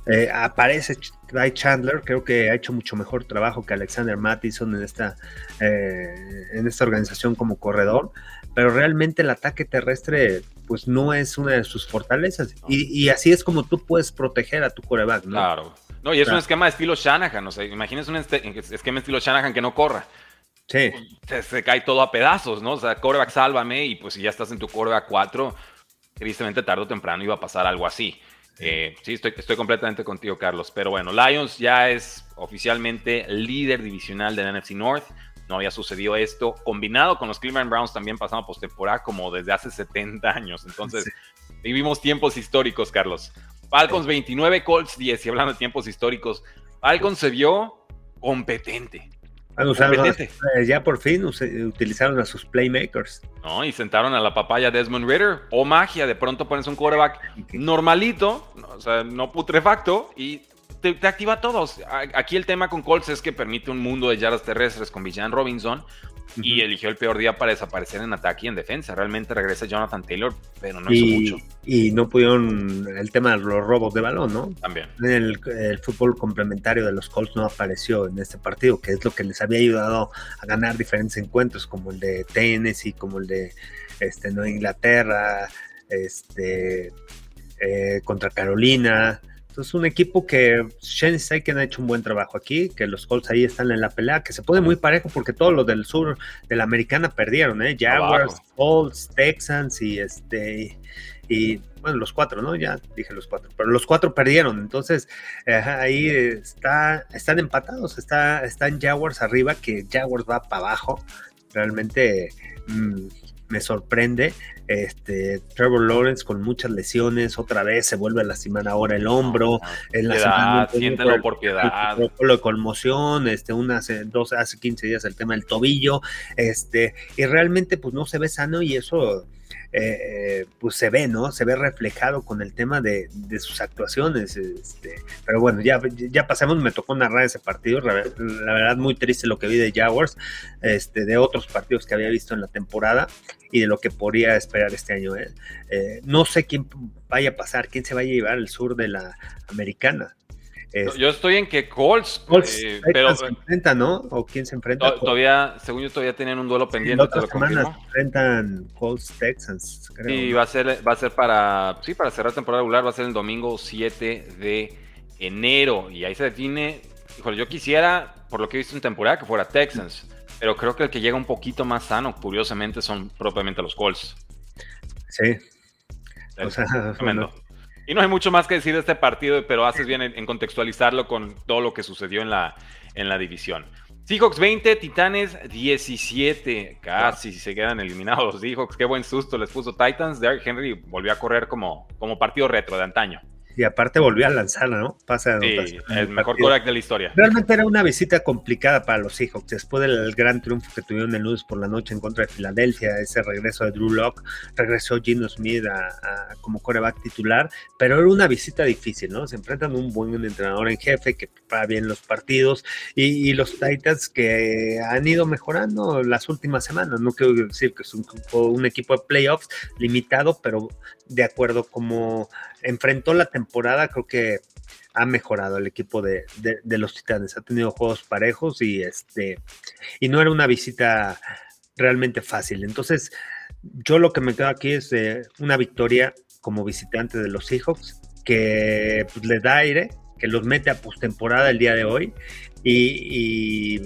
Eh, aparece Guy Chandler, creo que ha hecho mucho mejor trabajo que Alexander Mattison en esta, eh, en esta organización como corredor, pero realmente el ataque terrestre pues no es una de sus fortalezas y, así es como tú puedes proteger a tu coreback, ¿no? Claro. No, y es un esquema de estilo Shanahan, o sea, imagínese un esquema de estilo Shanahan que no corra. Sí. Se, cae todo a pedazos, ¿no? O sea, coreback sálvame y pues si ya estás en tu coreback 4, tristemente tarde o temprano iba a pasar algo así. Eh, sí, estoy, estoy completamente contigo, Carlos. Pero bueno, Lions ya es oficialmente líder divisional del NFC North. No había sucedido esto. Combinado con los Cleveland Browns también pasamos postemporada como desde hace 70 años. Entonces, vivimos tiempos históricos, Carlos. Falcons 29, Colts 10. Y hablando de tiempos históricos, Falcons se vio competente. Eh, ya por fin utilizaron a sus playmakers. No, y sentaron a la papaya Desmond Ritter. O magia, de pronto pones un quarterback normalito, o sea, no putrefacto, y te, activa a todos. Aquí el tema con Colts es que permite un mundo de yardas terrestres con Villan Robinson y eligió el peor día para desaparecer en ataque y en defensa. Realmente regresa Jonathan Taylor, pero no hizo mucho. Y no pudieron el tema de los robos de balón, ¿no? También. El, el, fútbol complementario de los Colts no apareció en este partido, que es lo que les había ayudado a ganar diferentes encuentros, como el de Tennessee, como el de este, Nueva Inglaterra, este, eh, contra Carolina Es un equipo que Shane Steichen ha hecho un buen trabajo aquí, que los Colts ahí están en la pelea, que se pone muy parejo porque todos los del sur de la americana perdieron, ¿eh? Jaguars, Colts, Texans y este y bueno, los cuatro, ¿no? Ya dije los cuatro, pero los cuatro perdieron, entonces eh, ahí está, están empatados, está, están Jaguars arriba, que Jaguars va para abajo, realmente mm, me sorprende. Este, Trevor Lawrence con muchas lesiones, otra vez se vuelve a lastimar ahora el hombro. En la siéntelo por piedad. de conmoción, este, una hace, dos, hace 15 días el tema del tobillo, este, y realmente pues no se ve sano y eso eh, pues se ve, ¿no? Se ve reflejado con el tema de, sus actuaciones. Este, pero bueno, ya, ya pasamos, me tocó narrar ese partido, la, verdad muy triste lo que vi de Jaguars, este, de otros partidos que había visto en la temporada y de lo que podría esperar este año. ¿eh? Eh, no sé quién vaya a pasar, quién se va a llevar el sur de la americana. Yo estoy en que Colts, eh, pero se enfrenta, ¿no? ¿O quién se enfrenta? todavía, según yo, todavía tienen un duelo pendiente. Sí, te lo se enfrentan Colts Texans. Creo. Sí, va a ser, va a ser para, sí, para cerrar temporada regular, va a ser el domingo 7 de enero y ahí se define. Híjole, yo quisiera, por lo que he visto en temporada, que fuera Texans, pero creo que el que llega un poquito más sano, curiosamente, son propiamente los Colts. Sí. O sea, y no hay mucho más que decir de este partido, pero haces bien en, contextualizarlo con todo lo que sucedió en la, en la división. Seahawks 20, Titanes 17. Casi se quedan eliminados los Seahawks. Qué buen susto les puso Titans. Derrick Henry volvió a correr como, como partido retro de antaño y aparte volvió a lanzar, ¿no? Pasa sí, el mejor coreback de la historia. Realmente era una visita complicada para los Seahawks. Después del gran triunfo que tuvieron el lunes por la noche en contra de Filadelfia, ese regreso de Drew Locke, regresó Gino Smith a, como coreback titular, pero era una visita difícil, ¿no? Se enfrentan a un buen entrenador en jefe que prepara bien los partidos y, los Titans que han ido mejorando las últimas semanas. No quiero decir que es un, un equipo de playoffs limitado, pero de acuerdo como enfrentó la temporada, creo que ha mejorado el equipo de, los Titanes. Ha tenido juegos parejos y este y no era una visita realmente fácil. Entonces, yo lo que me quedo aquí es una victoria como visitante de los Seahawks que pues, le da aire, que los mete a postemporada el día de hoy y,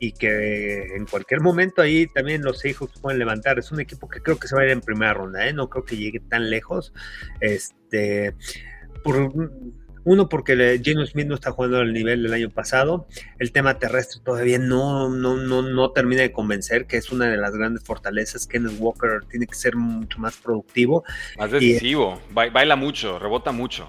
y, que en cualquier momento ahí también los Seahawks pueden levantar. Es un equipo que creo que se va a ir en primera ronda, ¿eh? no creo que llegue tan lejos. Este, por, uno, porque Geno Smith no está jugando al nivel del año pasado. El tema terrestre todavía no, no, no, no termina de convencer, que es una de las grandes fortalezas. Kenneth Walker tiene que ser mucho más productivo. Más decisivo, baila mucho, rebota mucho.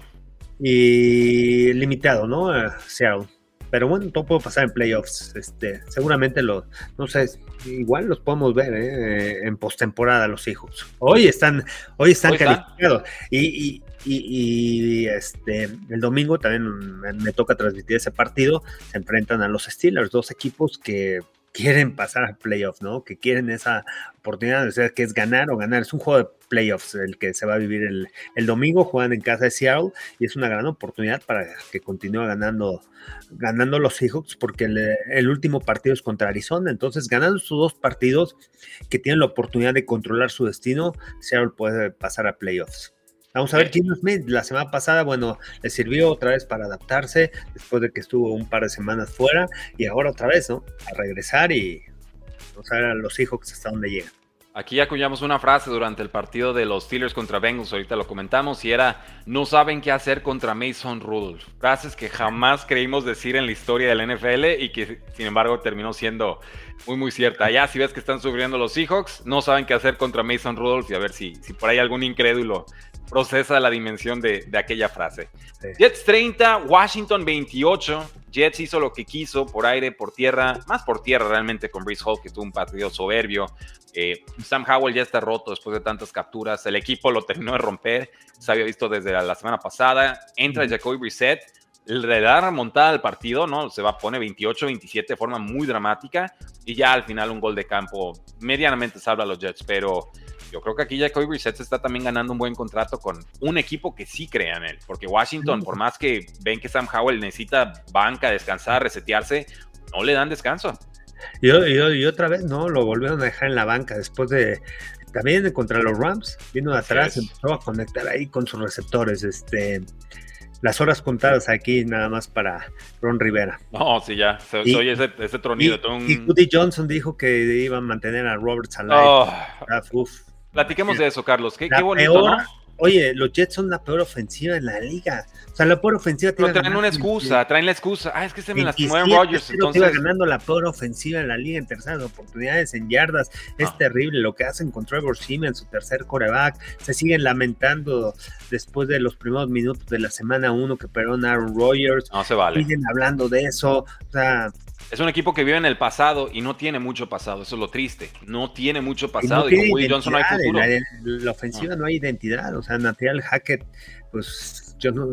Y limitado, ¿no? Seattle. Pero bueno, todo puede pasar en playoffs. Este, seguramente los, no sé, igual los podemos ver ¿eh? en postemporada los hijos. Hoy están, hoy están calificados. Y, y, este, el domingo también me toca transmitir ese partido. Se enfrentan a los Steelers, dos equipos que quieren pasar a playoffs, ¿no? Que quieren esa oportunidad, o sea, que es ganar o ganar. Es un juego de playoffs el que se va a vivir el, el domingo, juegan en casa de Seattle y es una gran oportunidad para que continúe ganando, ganando los Seahawks porque el, el, último partido es contra Arizona, entonces ganando sus dos partidos que tienen la oportunidad de controlar su destino, Seattle puede pasar a playoffs. Vamos a ver, Gino Smith la semana pasada, bueno, le sirvió otra vez para adaptarse después de que estuvo un par de semanas fuera y ahora otra vez, ¿no? A regresar y vamos a ver a los Seahawks hasta dónde llegan. Aquí acuñamos una frase durante el partido de los Steelers contra Bengals, ahorita lo comentamos, y era, no saben qué hacer contra Mason Rudolph. Frases que jamás creímos decir en la historia del NFL y que sin embargo terminó siendo muy muy cierta. Ya si ves que están sufriendo los Seahawks, no saben qué hacer contra Mason Rudolph y a ver si, si por ahí algún incrédulo procesa la dimensión de, aquella frase. Jets 30, Washington 28. Jets hizo lo que quiso por aire, por tierra, más por tierra realmente con Breeze Hall, que tuvo un partido soberbio. Eh, Sam Howell ya está roto después de tantas capturas. El equipo lo terminó de romper. Se había visto desde la, semana pasada. Entra Jacoby Brissett. Le da remontada al partido, ¿no? Se va, pone 28-27 de forma muy dramática. Y ya al final un gol de campo medianamente salva a los Jets. Pero yo creo que aquí Jacoby Brissett está también ganando un buen contrato con un equipo que sí crea en él, porque Washington, por más que ven que Sam Howell necesita banca, descansar, resetearse, no le dan descanso. Y, y, otra vez, ¿no? Lo volvieron a dejar en la banca después de también contra los Rams, vino de atrás, empezó a conectar ahí con sus receptores. Este, las horas contadas aquí nada más para Ron Rivera. No, sí, ya, soy ese, ese tronido. Y, y, Johnson dijo que iba a mantener a Roberts alive. Oh. Ah, Platiquemos de eso, Carlos. Qué, qué bonito, ¿no? Oye, los Jets son la peor ofensiva en la liga. O sea, la peor ofensiva. Pero traen una excusa, traen la excusa. Ah, es que se me lastimó en Rodgers. Entonces... iba ganando la peor ofensiva en la liga en terceras oportunidades, en yardas. Es ah. terrible lo que hacen con Trevor Siemens, su tercer coreback. Se siguen lamentando después de los primeros minutos de la semana uno que perdieron Aaron Rodgers. No se vale. Siguen hablando de eso. O sea, es un equipo que vive en el pasado y no tiene mucho pasado. Eso es lo triste. No tiene mucho pasado. Y, con Will Johnson no hay futuro. La, ofensiva no. hay identidad. O sea, Nathaniel Hackett, pues yo no,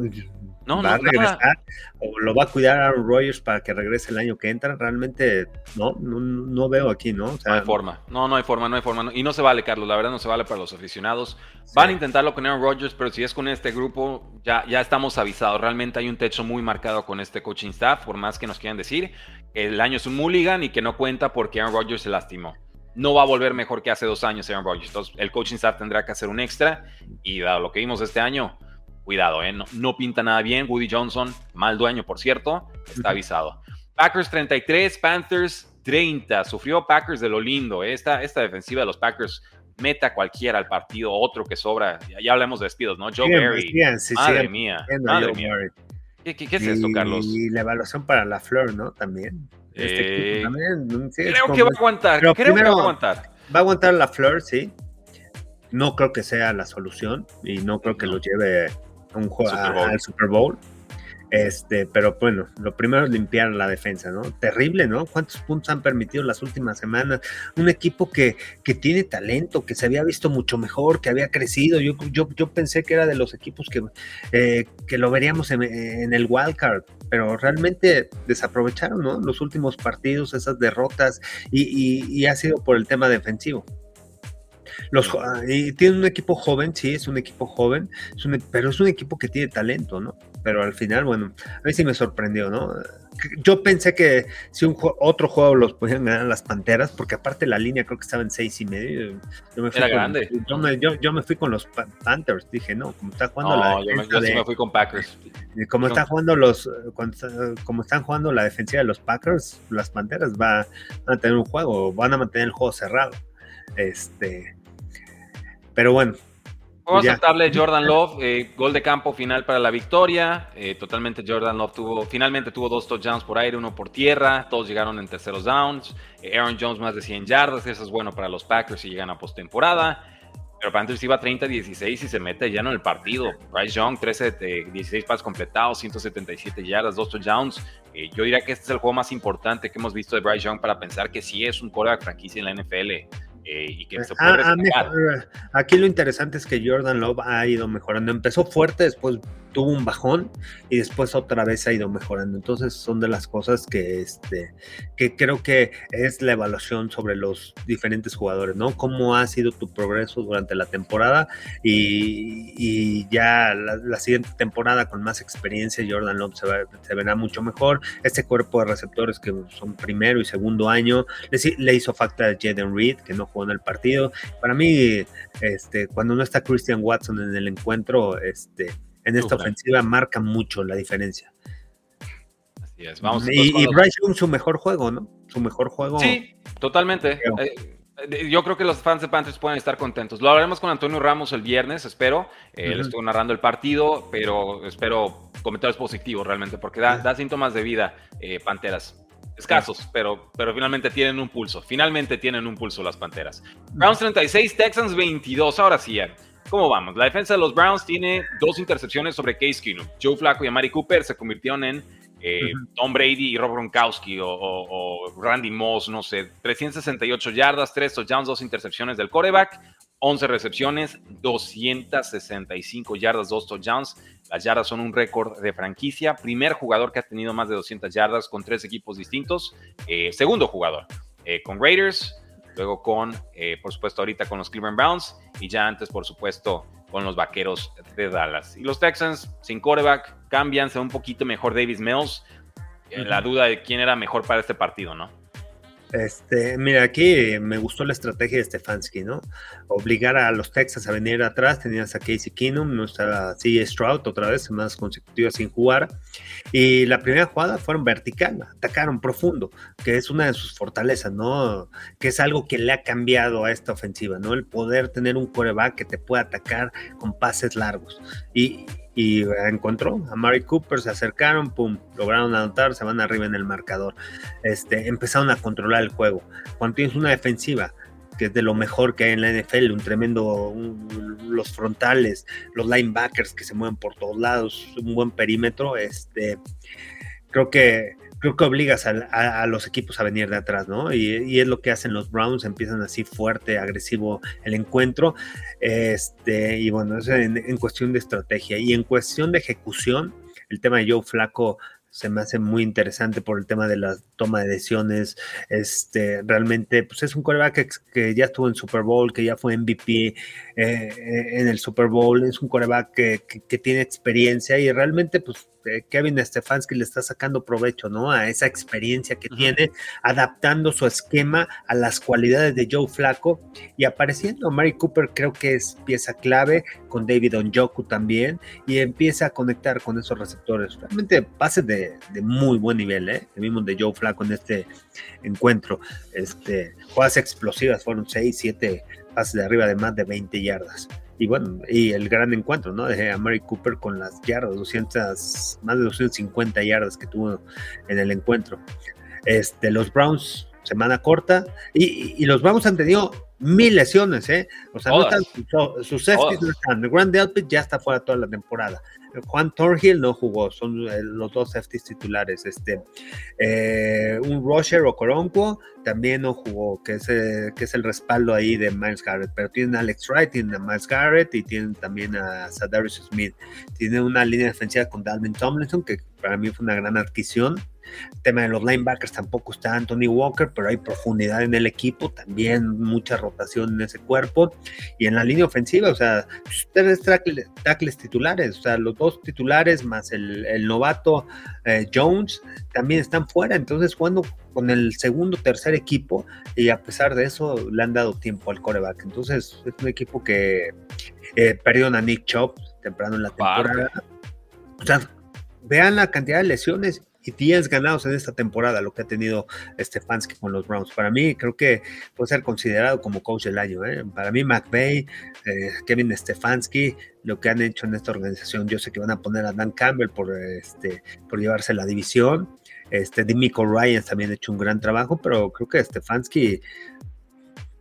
no, va a regresar o lo va a cuidar Aaron Rodgers para que regrese el año que entra. Realmente no, no, veo aquí, ¿no? no hay forma, no, no hay forma, no hay forma. Y no se vale, Carlos, la verdad no se vale para los aficionados. Van a intentarlo con Aaron Rodgers, pero si es con este grupo, ya, ya estamos avisados. Realmente hay un techo muy marcado con este coaching staff, por más que nos quieran decir. El año es un mulligan y que no cuenta porque Aaron Rodgers se lastimó no va a volver mejor que hace dos años Aaron Rodgers. Entonces, el coaching staff tendrá que hacer un extra y dado lo que vimos este año, cuidado, ¿eh? no, pinta nada bien. Woody Johnson, mal dueño, por cierto, está avisado. Packers 33, Panthers 30. Sufrió Packers de lo lindo. ¿eh? Esta, esta defensiva de los Packers meta cualquiera al partido, otro que sobra. Ya, hablamos de despidos, ¿no? Joe Barry. madre mía, madre mía. ¿Qué, ¿Qué, es esto, Carlos? Y la evaluación para la Flor, ¿no? También. Este eh, también creo que va a aguantar. creo que va a aguantar. Va a aguantar la Flor, sí. No creo que sea la solución y no creo que lo lleve un juego al Super Bowl. Este, pero bueno, lo primero es limpiar la defensa, ¿no? Terrible, ¿no? ¿Cuántos puntos han permitido las últimas semanas? Un equipo que, que tiene talento, que se había visto mucho mejor, que había crecido. Yo, yo, yo pensé que era de los equipos que, eh, que lo veríamos en, el wildcard, pero realmente desaprovecharon, ¿no? Los últimos partidos, esas derrotas, y, y ha sido por el tema defensivo. Los, y tiene un equipo joven, sí, es un equipo joven, pero es un equipo que tiene talento, ¿no? Pero al final, bueno, a mí sí me sorprendió, ¿no? Yo pensé que si un otro juego los podían ganar las Panteras, porque aparte la línea creo que estaba en seis y medio. Yo me fui Era con, grande. Yo me, fui con los Panthers, dije, no, como está jugando la yo, yo sí me fui con Packers. Como están jugando los, como están jugando la defensiva de los Packers, las Panteras van a tener un juego, van a mantener el juego cerrado. Este, pero bueno. Vamos a aceptarle Jordan Love, eh, gol de campo final para la victoria. Eh, totalmente Jordan Love tuvo, finalmente tuvo dos touchdowns por aire, uno por tierra. Todos llegaron en terceros downs. Eh, Aaron Jones más de 100 yardas, eso es bueno para los Packers si llegan a postemporada. Pero Panthers iba 30-16 y se mete ya en el partido. Bryce Young, 13 de 16 pases completados, 177 yardas, dos touchdowns. yo diría que este es el juego más importante que hemos visto de Bryce Young para pensar que sí es un coreback franquicia en la NFL. Eh, y que se ah, puede ah, Aquí lo interesante es que Jordan Love ha ido mejorando. Empezó fuerte, después tuvo un bajón y después otra vez ha ido mejorando. Entonces son de las cosas que, este, que creo que es la evaluación sobre los diferentes jugadores, ¿no? Cómo ha sido tu progreso durante la temporada y, ya la, siguiente temporada con más experiencia Jordan Love se, verá mucho mejor. Este cuerpo de receptores que son primero y segundo año le, hizo falta a Jaden Reed que no jugó en el partido. Para mí, este, cuando no está Christian Watson en el encuentro, este, en esta ofensiva marca mucho la diferencia. Así es. Vamos y, y Bryce Young su mejor juego, ¿no? Su mejor juego. Sí, totalmente. Eh, eh, yo creo que los fans de Panthers pueden estar contentos. Lo hablaremos con Antonio Ramos el viernes, espero. Eh, él estuvo narrando el partido, pero espero comentarios positivos realmente, porque da, síntomas de vida, Panteras. Escasos, pero, pero finalmente tienen un pulso. Finalmente tienen un pulso las Panteras. Browns 36, Texans 22. Ahora sí, ¿Cómo vamos? La defensa de los Browns tiene dos intercepciones sobre Case Keenum. Joe Flacco y Amari Cooper se convirtieron en eh, Tom Brady y Rob Gronkowski o, Randy Moss, no sé. 368 yardas, 3 touchdowns, 2 intercepciones del coreback, 11 recepciones, 265 yardas, 2 touchdowns. Las yardas son un récord de franquicia. Primer jugador que ha tenido más de 200 yardas con tres equipos distintos. Eh, segundo jugador eh, con Raiders, luego con, eh, por supuesto, ahorita con los Cleveland Browns y ya antes, por supuesto, con los Vaqueros de Dallas. Y los Texans, sin quarterback, cambian, se un poquito mejor Davis Mills. La duda de quién era mejor para este partido, ¿no? Este, mira, aquí me gustó la estrategia de Stefanski, ¿no? Obligar a los Texas a venir atrás, tenías a Casey Keenum, no estaba CJ Stroud otra vez, semanas consecutivas sin jugar. Y la primera jugada fueron vertical, atacaron profundo, que es una de sus fortalezas, ¿no? Que es algo que le ha cambiado a esta ofensiva, ¿no? El poder tener un coreback que te pueda atacar con pases largos. Y, y encontró a Mari Cooper, se acercaron, pum, lograron anotar, se van arriba en el marcador. Este, empezaron a controlar el juego. Cuando tienes una defensiva que es de lo mejor que hay en la NFL, un tremendo, los frontales, los linebackers que se mueven por todos lados, un buen perímetro, este, creo que creo que obligas a, los equipos a venir de atrás, ¿no? Y, es lo que hacen los Browns, empiezan así fuerte, agresivo el encuentro, este, y bueno, eso en, cuestión de estrategia y en cuestión de ejecución, el tema de Joe Flaco se me hace muy interesante por el tema de la toma de decisiones. Este, realmente, pues es un coreback que, ya estuvo en Super Bowl, que ya fue MVP eh, en el Super Bowl, es un coreback que, que, tiene experiencia y realmente, pues Kevin Stefanski le está sacando provecho, ¿no? A esa experiencia que tiene, adaptando su esquema a las cualidades de Joe Flaco y apareciendo. Mari Cooper creo que es pieza clave, con David Onjoku también, y empieza a conectar con esos receptores. Realmente pases de, muy buen nivel, ¿eh? El mismo de Joe Flaco en este encuentro. Este, jugadas explosivas, fueron 6, 7 pases de arriba de más de 20 yardas y bueno, y el gran encuentro, ¿no? De Mary Cooper con las yardas, 200, más de 250 yardas que tuvo en el encuentro. Este, los Browns, semana corta, y, los Browns han tenido mil lesiones, ¿eh? O sea, no están, sus safeties no están. El Grand Delpit ya está fuera toda la temporada. Juan Thornhill no jugó, son eh, los dos safeties titulares. Este, eh, un Roger o Coronco también no jugó, que es, eh, que es el respaldo ahí de Miles Garrett. Pero tienen a Alex Wright, tienen a Miles Garrett y tienen también a Sadarius Smith. Tienen una línea defensiva con Dalvin Tomlinson, que para mí fue una gran adquisición. El tema de los linebackers tampoco está Anthony Walker, pero hay profundidad en el equipo, también mucha rotación en ese cuerpo. Y en la línea ofensiva, o sea, tres tackles, titulares, o sea, los dos titulares más el, novato eh, Jones también están fuera. Entonces, cuando con el segundo, tercer equipo, y a pesar de eso, le han dado tiempo al coreback. Entonces, es un equipo que eh, perdieron a Nick Chop temprano en la temporada. O sea, vean la cantidad de lesiones y 10 ganados en esta temporada, lo que ha tenido Stefanski con los Browns. Para mí, creo que puede ser considerado como coach del año. ¿eh? Para mí, McVeigh, eh, Kevin Stefanski, lo que han hecho en esta organización, yo sé que van a poner a Dan Campbell por, este, por llevarse la división. Este, Dimico Ryan también ha hecho un gran trabajo, pero creo que Stefanski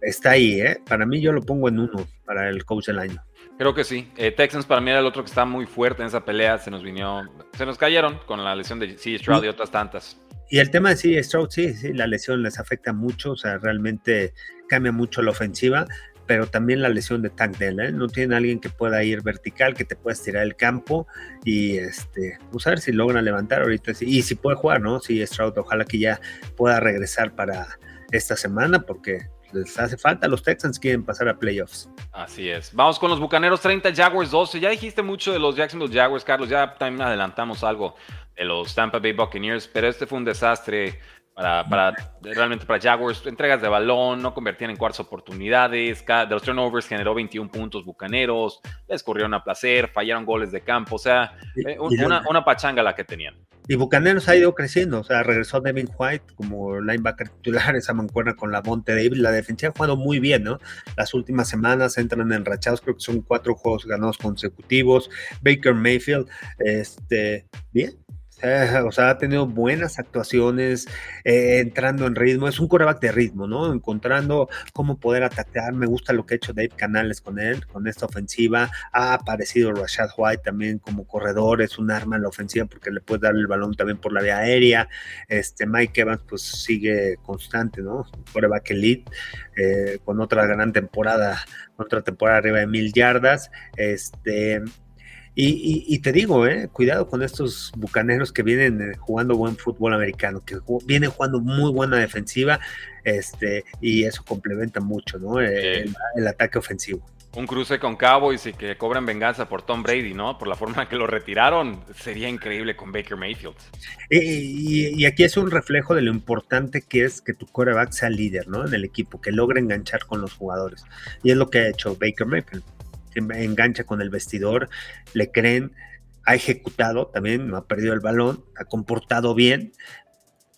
está ahí. ¿eh? Para mí, yo lo pongo en uno para el coach del año. Creo que sí. Eh, Texans para mí era el otro que está muy fuerte en esa pelea. Se nos vino, se nos cayeron con la lesión de C. Stroud y otras tantas. Y el tema de C. Stroud, sí, sí, la lesión les afecta mucho, o sea, realmente cambia mucho la ofensiva, pero también la lesión de Tank Dell, ¿eh? No tiene alguien que pueda ir vertical, que te pueda estirar el campo y, este, pues a ver si logra levantar ahorita, y si puede jugar, ¿no? Sí, Stroud, ojalá que ya pueda regresar para esta semana, porque les hace falta. Los Texans quieren pasar a playoffs. Así es. Vamos con los Bucaneros 30, Jaguars 12. Ya dijiste mucho de los Jacksonville Jaguars, Carlos. Ya también adelantamos algo de los Tampa Bay Buccaneers, pero este fue un desastre para, realmente para Jaguars, entregas de balón, no convertían en cuartas oportunidades, de los turnovers generó 21 puntos bucaneros, les corrieron a placer, fallaron goles de campo, o sea, eh, una, una, pachanga la que tenían. Y Bucaneros ha ido creciendo, o sea, regresó Devin White como linebacker titular, esa mancuerna con la Monte David, la defensa ha jugado muy bien, ¿no? Las últimas semanas entran enrachados, creo que son cuatro juegos ganados consecutivos, Baker Mayfield, este, bien, o sea, ha tenido buenas actuaciones, eh, entrando en ritmo. Es un coreback de ritmo, ¿no? Encontrando cómo poder atacar. Me gusta lo que ha hecho Dave Canales con él, con esta ofensiva. Ha aparecido Rashad White también como corredor, es un arma en la ofensiva porque le puede dar el balón también por la vía aérea. Este Mike Evans, pues sigue constante, ¿no? Coreback elite, eh, con otra gran temporada, otra temporada arriba de mil yardas. Este y, te digo, eh, cuidado con estos bucaneros que vienen eh, jugando buen fútbol americano, que vienen jugando muy buena defensiva, este, y eso complementa mucho, ¿no? El, ataque ofensivo. un cruce con Cowboys y que cobren venganza por Tom Brady, ¿no? Por la forma en que lo retiraron, sería increíble con Baker Mayfield. Y, aquí es un reflejo de lo importante que es que tu quarterback sea líder, ¿no? En el equipo, que logre enganchar con los jugadores. Y es lo que ha hecho Baker Mayfield. Engancha con el vestidor, le creen, ha ejecutado también, no ha perdido el balón, ha comportado bien,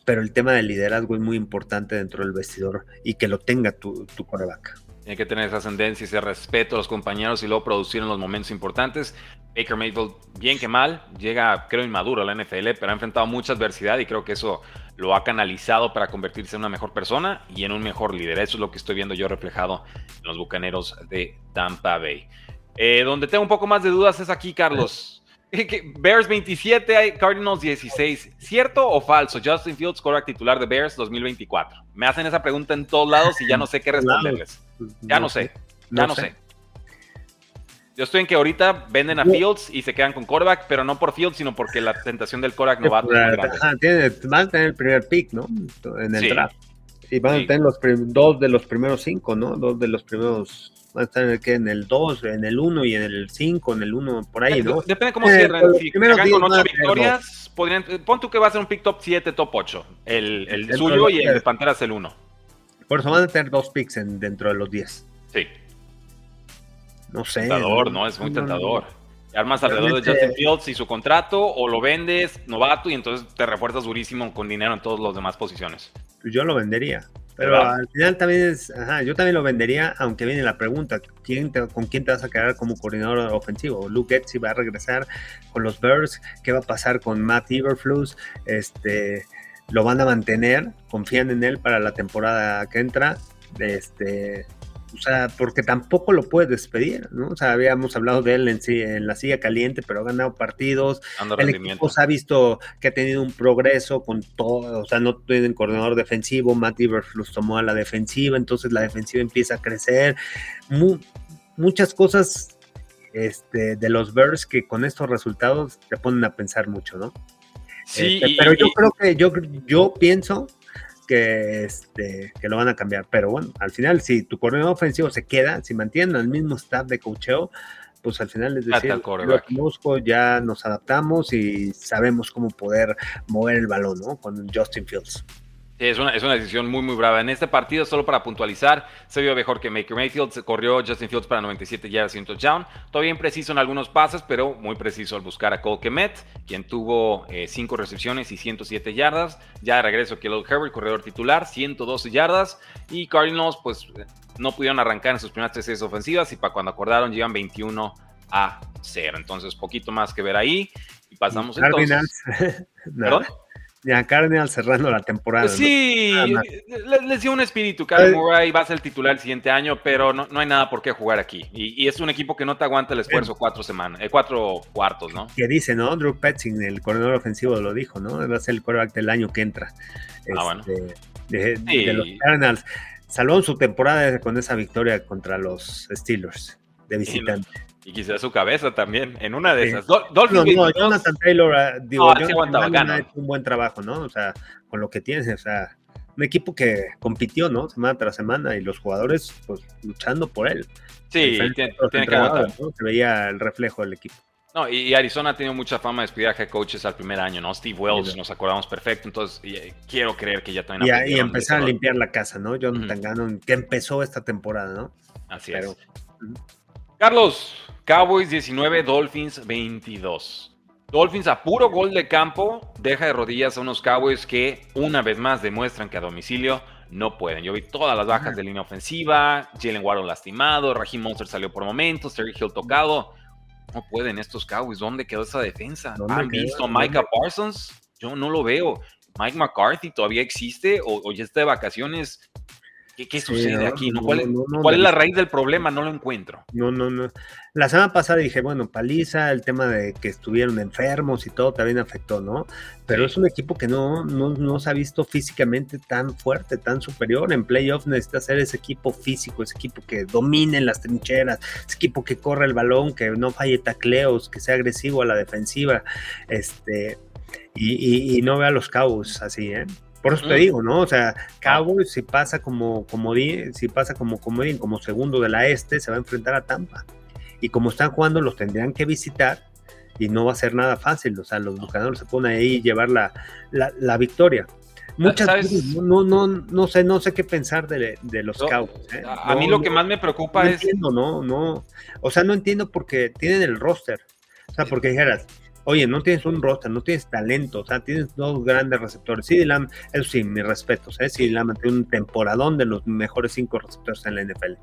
pero el tema del liderazgo es muy importante dentro del vestidor y que lo tenga tu, tu quarterback. Tiene que tener esa ascendencia ese respeto a los compañeros y luego producir en los momentos importantes. Baker Mayfield, bien que mal, llega, creo, inmaduro a la NFL, pero ha enfrentado mucha adversidad y creo que eso lo ha canalizado para convertirse en una mejor persona y en un mejor líder. Eso es lo que estoy viendo yo reflejado en los bucaneros de Tampa Bay. Eh, donde tengo un poco más de dudas es aquí, Carlos. Bears 27, Cardinals 16. ¿Cierto o falso? Justin Fields, quarterback titular de Bears 2024. Me hacen esa pregunta en todos lados y ya no sé qué responderles. Ya no, sé, ya no, sé. Yo estoy en que ahorita venden a Fields y se quedan con quarterback, pero no por Fields, sino porque la tentación del quarterback no va a tener. van a tener el primer pick, ¿no? En el draft. Y van a tener los dos de los primeros cinco, ¿no? Dos de los primeros van a estar en el, en el 2, en el 1 y en el 5, en el 1, por ahí, ¿no? Depende de cómo eh, cierran. Si llegan con 8 victorias, podrían, pon tú que va a ser un pick top 7, top 8. El, el, suyo y el de Panteras el 1. Por eso van a tener dos picks en, dentro de los 10. Sí. No sé. Tentador, ¿no? Es muy tentador. Armas alrededor de Justin Fields y su contrato, o lo vendes novato y entonces te refuerzas durísimo con dinero en todas las demás posiciones. Pues yo lo vendería. Pero al final también es, ajá, yo también lo vendería, aunque viene la pregunta, ¿quién ¿con quién te vas a quedar como coordinador ofensivo? Luke Etsy va a regresar con los Bears, ¿qué va a pasar con Matt Iberflus? Este, lo van a mantener, confían en él para la temporada que entra. Este, o sea, porque tampoco lo puedes despedir, ¿no? O sea, habíamos hablado de él en, en la silla caliente, pero ha ganado partidos. el equipo se ha visto que ha tenido un progreso con todo, o sea, no tienen coordinador defensivo, Matt Iberflus tomó a la defensiva, entonces la defensiva empieza a crecer. muchas cosas este, de los Bears que con estos resultados te ponen a pensar mucho, ¿no? Sí, este, pero yo creo que yo, yo pienso que, este, que lo van a cambiar. Pero bueno, al final, si tu coordinador ofensivo se queda, si mantienen el mismo staff de cocheo, pues al final es decir, lo ya nos adaptamos y sabemos cómo poder mover el balón, ¿no? Con Justin Fields es una, es una decisión muy, muy brava. En este partido, solo para puntualizar, se vio mejor que Maker Mayfield. Se corrió Justin Fields para 97 yardas y un touchdown. Todavía impreciso en algunos pases, pero muy preciso al buscar a Cole Kemet, quien tuvo 5 eh, recepciones y 107 yardas. Ya de regreso, Kilo Herbert, corredor titular, 112 yardas. Y Cardinals, pues no pudieron arrancar en sus primeras tres series ofensivas y para cuando acordaron llevan 21 a 0. Entonces, poquito más que ver ahí. Y pasamos entonces. ¿Perdón? Ya, Cardinals cerrando la temporada. Sí, les, dio un espíritu. Kyle Murray va a ser el titular el siguiente año, pero no, no hay nada por qué jugar aquí. Y, es un equipo que no te aguanta el esfuerzo cuatro semanas, eh, cuatro cuartos, ¿no? Que dice, ¿no? Drew Petzing, el corredor ofensivo, lo dijo, ¿no? Va a ser el quarterback del año que entra. ah, bueno. Este, de, los Cardinals. Salvó su temporada con esa victoria contra los Steelers de visitante. Y quizás su cabeza también, en una de esas. no, no, Jonathan Taylor, ah, ha hecho un buen trabajo, ¿no? O sea, con lo que tienes, o sea, un equipo que compitió, ¿no? Semana tras semana y los jugadores, pues, luchando por él. Sí, tiene, que aguantar. Se veía el reflejo del equipo. No, y Arizona ha tenido mucha fama de despedir a coaches al primer año, ¿no? Steve Wells, nos acordamos perfecto, entonces eh, quiero creer que ya también... Y, y empezar a limpiar la casa, ¿no? Jonathan uh Gannon, que empezó esta temporada, ¿no? Así es. Carlos, Cowboys 19, Dolphins 22. Dolphins a puro gol de campo deja de rodillas a unos Cowboys que una vez más demuestran que a domicilio no pueden. Yo vi todas las bajas de línea ofensiva, Jalen Waddle lastimado, Raheem Monster salió por momentos, Terry Hill tocado. No pueden estos Cowboys. ¿Dónde quedó esa defensa? ¿Han visto a Micah Parsons? Yo no lo veo. Mike McCarthy todavía existe o, o ya está de vacaciones. ¿Qué, sucede aquí? ¿Cuál, es la raíz del problema? No lo encuentro. No, no, no. La semana pasada dije, bueno, paliza, el tema de que estuvieron enfermos y todo también afectó, ¿no? Pero es un equipo que no, no, se ha visto físicamente tan fuerte, tan superior. En playoffs necesita ser ese equipo físico, ese equipo que domine las trincheras, ese equipo que corre el balón, que no falle tacleos, que sea agresivo a la defensiva. Este, y, no vea los Cowboys así, ¿eh? Por eso te digo, ¿no? O sea, Cowboys si pasa como comodín, si pasa como comodín, como segundo de la este, se va a enfrentar a Tampa. Y como están jugando, los tendrían que visitar y no va a ser nada fácil. O sea, los buscadores se ponen ahí y llevar la, la, victoria. Muchas veces no, no, no sé, no sé qué pensar de, los Cowboys. ¿eh? A mí lo que más me preocupa no es. Entiendo, no, no. O sea, no entiendo porque tienen el roster. O sea, porque dijeras, oye, no tienes un roster, no tienes talento, o sea, tienes dos grandes receptores. Sí, Lam, eso sí, mis respetos, ¿eh? Sí, Lam tiene un temporadón de los mejores cinco receptores en la NFL.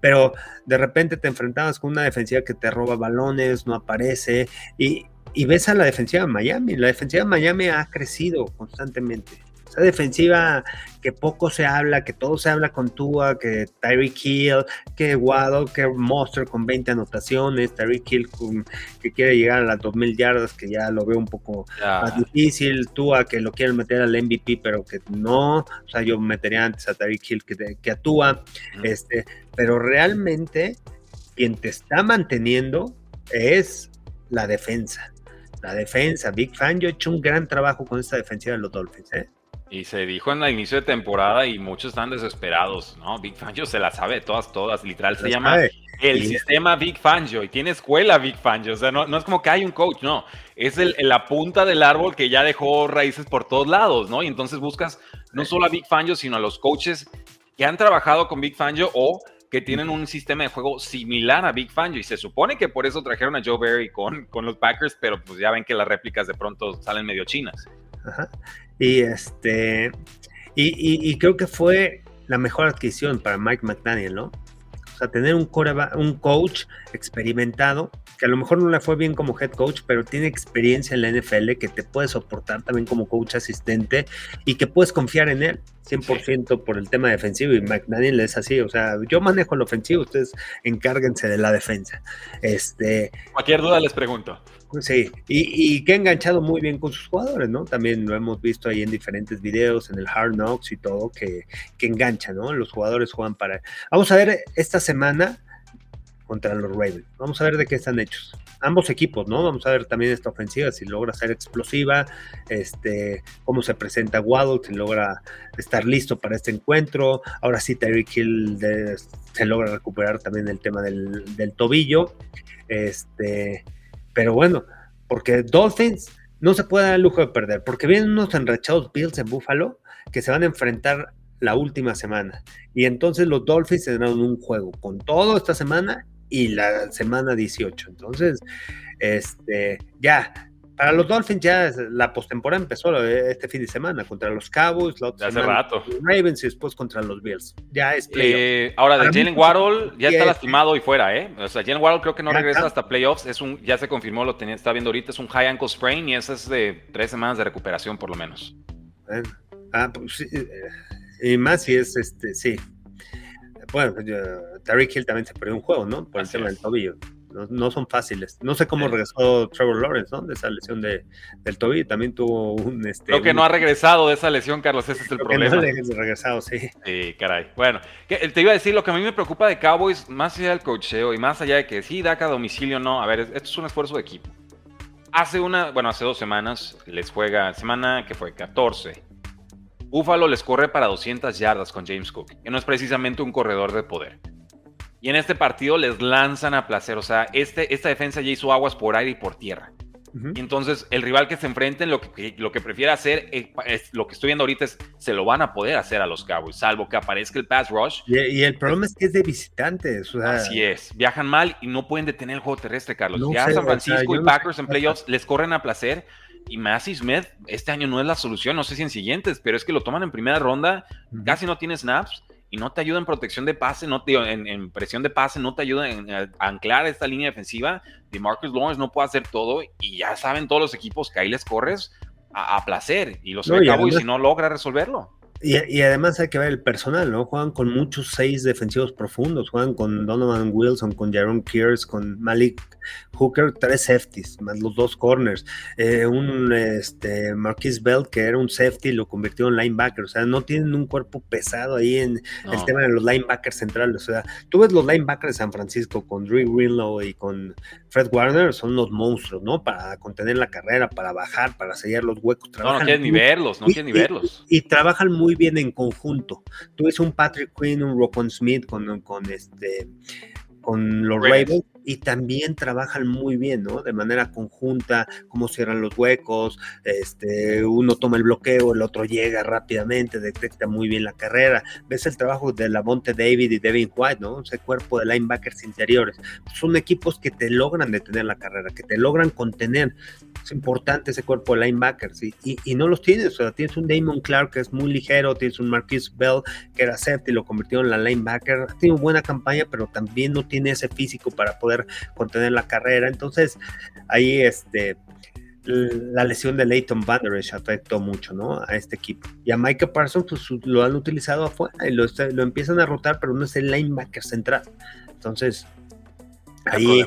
Pero de repente te enfrentabas con una defensiva que te roba balones, no aparece, y, y ves a la defensiva de Miami. La defensiva de Miami ha crecido constantemente defensiva que poco se habla, que todo se habla con Tua, que Tyreek Hill, que Waddle, que Monster con 20 anotaciones, Tyreek Hill que quiere llegar a las 2000 yardas, que ya lo veo un poco más difícil, Tua que lo quieren meter al MVP, pero que no, o sea, yo metería antes a Tyreek Hill que, que a Tua, este, pero realmente quien te está manteniendo es la defensa. La defensa, Big Fan, yo he hecho un gran trabajo con esta defensiva de los Dolphins, ¿eh? Y se dijo en el inicio de temporada y muchos están desesperados, ¿no? Big Fangio se la sabe todas, todas, literal, se, llama el sistema Big Fangio y tiene escuela Big Fangio, o sea, no, no es como que hay un coach, no, es el, la punta del árbol que ya dejó raíces por todos lados, ¿no? Y entonces buscas no solo a Big Fangio, sino a los coaches que han trabajado con Big Fangio o que tienen un sistema de juego similar a Big Fangio y se supone que por eso trajeron a Joe Barry con, con los Packers, pero pues ya ven que las réplicas de pronto salen medio chinas. Ajá. Y este, y, creo que fue la mejor adquisición para Mike McDaniel, ¿no? O sea, tener un, un coach experimentado, que a lo mejor no le fue bien como head coach, pero tiene experiencia en la NFL, que te puede soportar también como coach asistente y que puedes confiar en él 100% por el tema defensivo. Y McDaniel es así, o sea, yo manejo el ofensivo, ustedes encárguense de la defensa. Este, Cualquier duda les pregunto. Sí, y, que ha enganchado muy bien con sus jugadores, ¿no? También lo hemos visto ahí en diferentes videos, en el Hard Knocks y todo, que, que engancha, ¿no? Los jugadores juegan para... Vamos a ver esta semana contra los Ravens. Vamos a ver de qué están hechos. Ambos equipos, ¿no? Vamos a ver también esta ofensiva, si logra ser explosiva, este, cómo se presenta Waddle, si logra estar listo para este encuentro. Ahora sí, Tyreek Hill se logra recuperar también el tema del, del tobillo. Este, pero bueno, porque Dolphins no se puede dar el lujo de perder, porque vienen unos enrachados Bills en Buffalo que se van a enfrentar la última semana. Y entonces los Dolphins tendrán un juego con todo esta semana y la semana 18. Entonces, este, ya, para los Dolphins ya la postemporada empezó este fin de semana contra los Cowboys, la hace rato. Los Ravens y después contra los Bills. Ya es eh, ahora, de Jalen Waddle ya está lastimado y fuera, ¿eh? O sea, Jalen Waddle creo que no regresa hasta playoffs. Es un, ya se confirmó, lo tenía, está viendo ahorita, es un high ankle sprain y eso es de tres semanas de recuperación por lo menos. ah, pues sí, eh, y más si es este, sí. Bueno, pues, Tariq Hill también se perdió un juego, ¿no? Por el tema del tobillo no, son fáciles. No sé cómo regresó Trevor Lawrence, ¿no? De esa lesión de, del tobillo. También tuvo un. Este, Creo que no ha regresado de esa lesión, Carlos. Ese es el problema. no ha regresado, sí. Sí, caray. Bueno, te iba a decir lo que a mí me preocupa de Cowboys, más allá del cocheo y más allá de que sí, DACA a domicilio, no. A ver, esto es un esfuerzo de equipo. Hace una, bueno, hace dos semanas les juega, semana que fue 14. Buffalo les corre para 200 yardas con James Cook, que no es precisamente un corredor de poder. Y en este partido les lanzan a placer. O sea, este, esta defensa ya hizo aguas por aire y por tierra. Y entonces el rival que se enfrenten lo que, lo que prefiere hacer, eh, es, lo que estoy viendo ahorita es, se lo van a poder hacer a los Cowboys, salvo que aparezca el pass rush. Y, el problema es que es de visitantes. Así es, viajan mal y no pueden detener el juego terrestre, Carlos. ya San Francisco y Packers en playoffs les corren a placer. Y Massey Smith este año no es la solución, no sé si en siguientes, pero es que lo toman en primera ronda, casi no tiene snaps y no te ayuda en protección de pase, no te, en, en presión de pase, no te ayuda en, anclar esta línea defensiva. De Marcus Lawrence no puede hacer todo y ya saben todos los equipos que ahí les corres a, placer y los no, y si no logra resolverlo. Y, además hay que ver el personal, ¿no? Juegan con muchos seis defensivos profundos, juegan con Donovan Wilson, con Jaron Kears, con Malik Hooker, tres safeties, más los dos corners. Eh, un este, Marquis Bell, que era un safety, lo convirtió en linebacker. O sea, no tienen un cuerpo pesado ahí en el tema de los linebackers centrales. O sea, tú ves los linebackers de San Francisco con Drew Greenlow y con Fred Warner, son los monstruos, ¿no? Para contener la carrera, para bajar, para sellar los huecos. no, no quieren ni verlos, no quieren ni verlos. Y, trabajan muy bien en conjunto. Tú ves un Patrick Quinn, un Rocon Smith con, con este con los Ravens y también trabajan muy bien, ¿no? De manera conjunta, cómo cierran los huecos, este, uno toma el bloqueo, el otro llega rápidamente, detecta muy bien la carrera. Ves el trabajo de Lavonte David y Devin White, ¿no? Ese cuerpo de linebackers interiores. Son equipos que te logran detener la carrera, que te logran contener. Es importante ese cuerpo de linebackers y, y, no los tienes. O sea, tienes un Damon Clark que es muy ligero, tienes un Marquis Bell que era safety y lo convirtió en la linebacker. Ha tenido buena campaña, pero también no tiene ese físico para poder contener la carrera. Entonces, ahí este, la lesión de Leighton Vanderich afectó mucho ¿no? a este equipo. Y a Micah Parsons pues, lo han utilizado afuera y lo, lo, empiezan a rotar, pero no es el linebacker central. Entonces, ahí,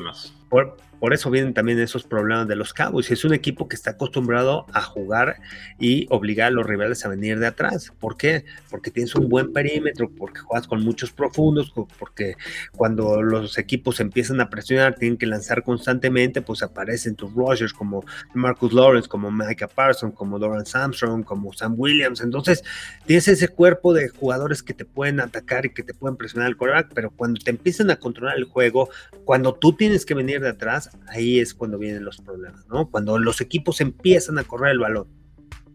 por, por eso vienen también esos problemas de los Cowboys. Es un equipo que está acostumbrado a jugar y obligar a los rivales a venir de atrás. ¿Por qué? Porque tienes un buen perímetro, porque juegas con muchos profundos, porque cuando los equipos empiezan a presionar, tienen que lanzar constantemente, pues aparecen tus Rogers como Marcus Lawrence, como Micah Parsons, como Doran Armstrong, como Sam Williams. Entonces, tienes ese cuerpo de jugadores que te pueden atacar y que te pueden presionar el quarterback, pero cuando te empiezan a controlar el juego, cuando tú tienes que venir de atrás, ahí es cuando vienen los problemas, ¿no? Cuando los equipos empiezan a correr el balón.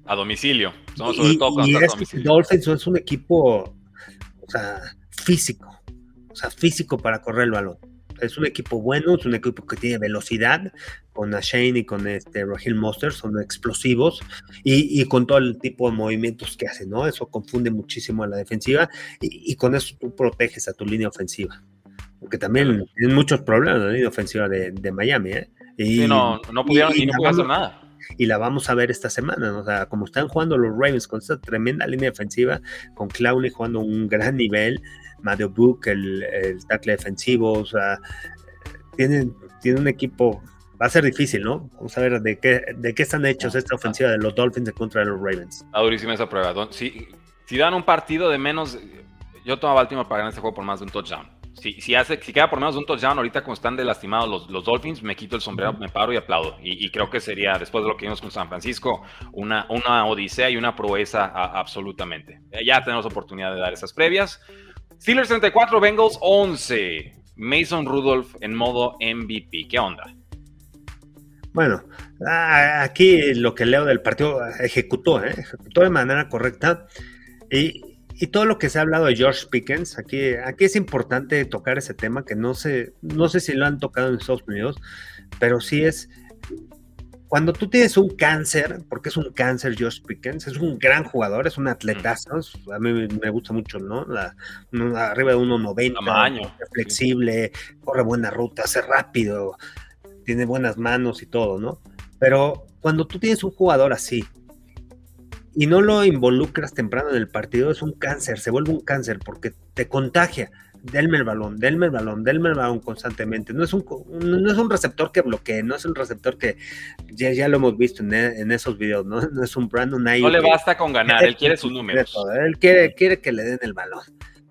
A domicilio, sobre todo cuando Dolphins es un equipo, o sea, físico, o sea, físico para correr el balón. Es un equipo bueno, es un equipo que tiene velocidad, con Ashane y con este Rahil Monster, son explosivos y, con todo el tipo de movimientos que hacen, ¿no? Eso confunde muchísimo a la defensiva y, y con eso tú proteges a tu línea ofensiva porque también tienen muchos problemas la línea ofensiva de, Miami, ¿eh? Y, no, no pudieron y, no pudieron hacer nada. Y la vamos a ver esta semana, o sea, como están jugando los Ravens con esta tremenda línea defensiva, con Clowney jugando un gran nivel, Mario Book, el, el tackle defensivo, o sea, tienen, tienen un equipo va a ser difícil, ¿no? Vamos a ver de qué, de qué están hechos esta ofensiva de los Dolphins en contra de los Ravens. Está durísima esa prueba. Si, si dan un partido de menos, yo tomo a Baltimore para ganar este juego por más de un touchdown si, hace, si queda por menos de un touchdown, ahorita como están de lastimados los, los Dolphins, me quito el sombrero, me paro y aplaudo. Y, creo que sería, después de lo que vimos con San Francisco, una, una odisea y una proeza absolutamente. Ya tenemos oportunidad de dar esas previas. Steelers 34, Bengals 11. Mason Rudolph en modo MVP. ¿Qué onda? Bueno, aquí lo que leo del partido ejecutó, ¿eh? ejecutó de manera correcta. Y, y todo lo que se ha hablado de George Pickens, aquí, aquí es importante tocar ese tema que no sé, no sé si lo han tocado en Estados Unidos, pero sí es cuando tú tienes un cáncer, porque es un cáncer George Pickens, es un gran jugador, es un atletazo, a mí me gusta mucho, ¿no? La, arriba de 1.90, flexible, corre buena ruta, hace rápido, tiene buenas manos y todo, ¿no? Pero cuando tú tienes un jugador así, y no lo involucras temprano en el partido, es un cáncer, se vuelve un cáncer porque te contagia. Denme el balón, denme el balón, denme el balón constantemente. No es un, no es un receptor que bloquee, no es un receptor que ya, ya lo hemos visto en, esos videos, ¿no? no es un Brandon No le basta con ganar, él quiere sus números. Él quiere, quiere que le den el balón.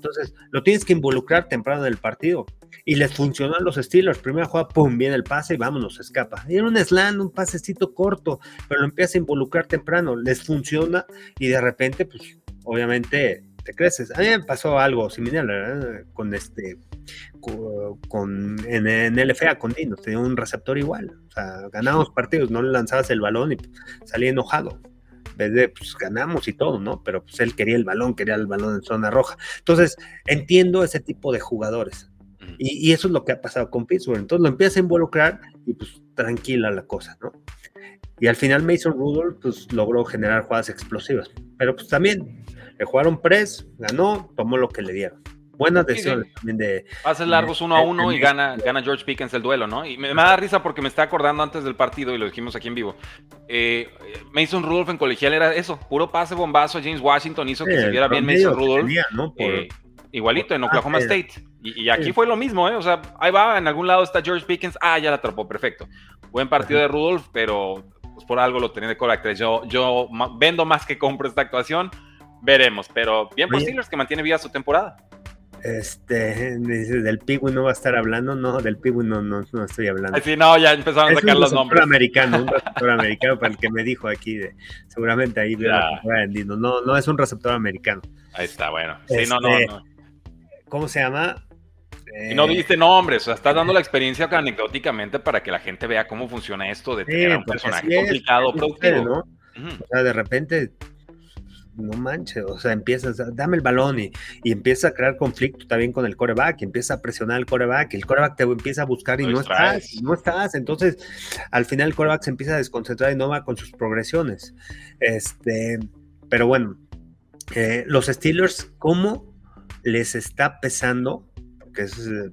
Entonces, lo tienes que involucrar temprano en el partido. Y les funcionó a los Steelers. Primera jugada, pum, viene el pase y vámonos, escapa. Y era un slam, un pasecito corto, pero lo empieza a involucrar temprano. Les funciona y de repente, pues, obviamente te creces. A mí me pasó algo similar con este con, en, en, LFA con Dinos, tenía un receptor igual. O sea, ganábamos partidos, no le lanzabas el balón y salía enojado vez pues ganamos y todo, ¿no? Pero pues él quería el balón, quería el balón en zona roja. Entonces, entiendo ese tipo de jugadores. Y, eso es lo que ha pasado con Pittsburgh. Entonces lo empieza a involucrar y pues tranquila la cosa, ¿no? Y al final Mason Rudolph pues logró generar jugadas explosivas. Pero pues también le jugaron press, ganó, tomó lo que le dieron. buenas decisiones también de. Pases largos uno a uno y gana, gana George Pickens el duelo, ¿no? Y me, da risa porque me está acordando antes del partido y lo dijimos aquí en vivo. Eh, Mason Rudolph en colegial era eso, puro pase bombazo. James Washington hizo que se viera bien Mason Rudolph. Eh, igualito en Oklahoma State. Y, aquí fue lo mismo, ¿eh? O sea, ahí va, en algún lado está George Pickens. Ah, ya la atrapó, perfecto. Buen partido de Rudolph, pero pues por algo lo tenía de coraje. Yo, yo vendo más que compro esta actuación. Veremos, pero bien por Steelers que mantiene viva su temporada. Este, dice, del Pigwin no va a estar hablando, no, del Pigwin no, no, no estoy hablando. Sí, no, ya empezaron a sacar los nombres. americano, un receptor americano para el que me dijo aquí, de, seguramente ahí vendiendo. No, no es un receptor americano. Ahí está, bueno. Sí, no, no, este, no. ¿Cómo se llama? Y no dijiste nombres, o sea, estás dando la experiencia anecdóticamente para que la gente vea cómo funciona esto de tener un personaje complicado, productivo. ¿no? O sea, de repente no manches, o sea, empiezas, dame el balón y, y empieza a crear conflicto también con el coreback, empieza a presionar al coreback, el coreback te empieza a buscar y no, estás, no estás, entonces al final el coreback se empieza a desconcentrar y no va con sus progresiones. Este, pero bueno, eh, los Steelers, ¿cómo les está pesando? Que es, eh,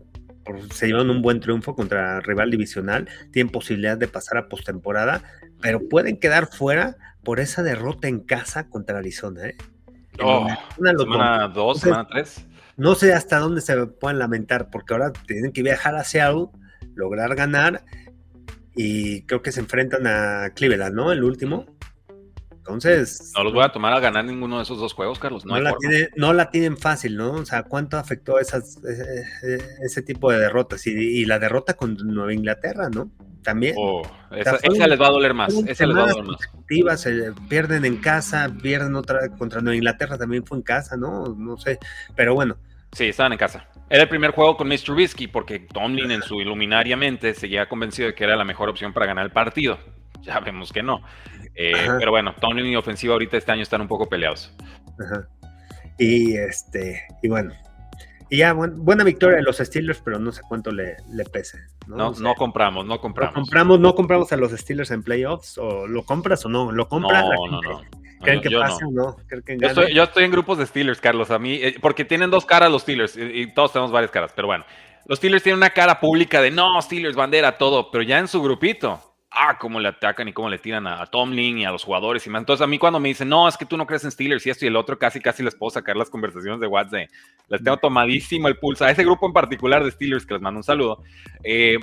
se llevan un buen triunfo contra rival divisional, tienen posibilidad de pasar a postemporada, pero pueden quedar fuera por esa derrota en casa contra Arizona. ¿eh? Oh, semana 2, semana 3. No sé hasta dónde se pueden lamentar, porque ahora tienen que viajar a Seattle, lograr ganar, y creo que se enfrentan a Cleveland, ¿no? El último. Entonces. No los voy a tomar a ganar ninguno de esos dos juegos, Carlos. No, la, no la, tienen fácil, ¿no? O sea, ¿cuánto afectó esas, ese, tipo de derrotas? Y, la derrota con Nueva Inglaterra, ¿no? También. Oh, esa, les va a doler más. Esa les va a doler más. Se pierden en casa, pierden otra contra Nueva Inglaterra, también fue en casa, ¿no? No sé. Pero bueno. Sí, estaban en casa. Era el primer juego con Mr. Whiskey porque Tomlin en su iluminaria mente seguía convencido de que era la mejor opción para ganar el partido. Ya vemos que no. Eh, pero bueno, Tomlin y ofensiva ahorita este año están un poco peleados. Y este, y bueno. Y ya, buena victoria de los Steelers, pero no sé cuánto le, le pese. No, no, compramos, no compramos. No compramos, no compramos a los Steelers en playoffs, o lo compras o no, lo compras. No, no, no. ¿Creen que pase o no? yo, estoy, en grupos de Steelers, Carlos, a mí, eh, porque tienen dos caras los Steelers, y, todos tenemos varias caras, pero bueno. Los Steelers tienen una cara pública de no, Steelers, bandera, todo, pero ya en su grupito, ah, cómo le atacan y cómo le tiran a, Tomlin y a los jugadores y más. Entonces, a mí cuando me dicen, no, es que tú no crees en Steelers y esto y el otro, casi, casi les puedo sacar las conversaciones de WhatsApp. Les tengo tomadísimo el pulso a ese grupo en particular de Steelers que les mando un saludo. Eh,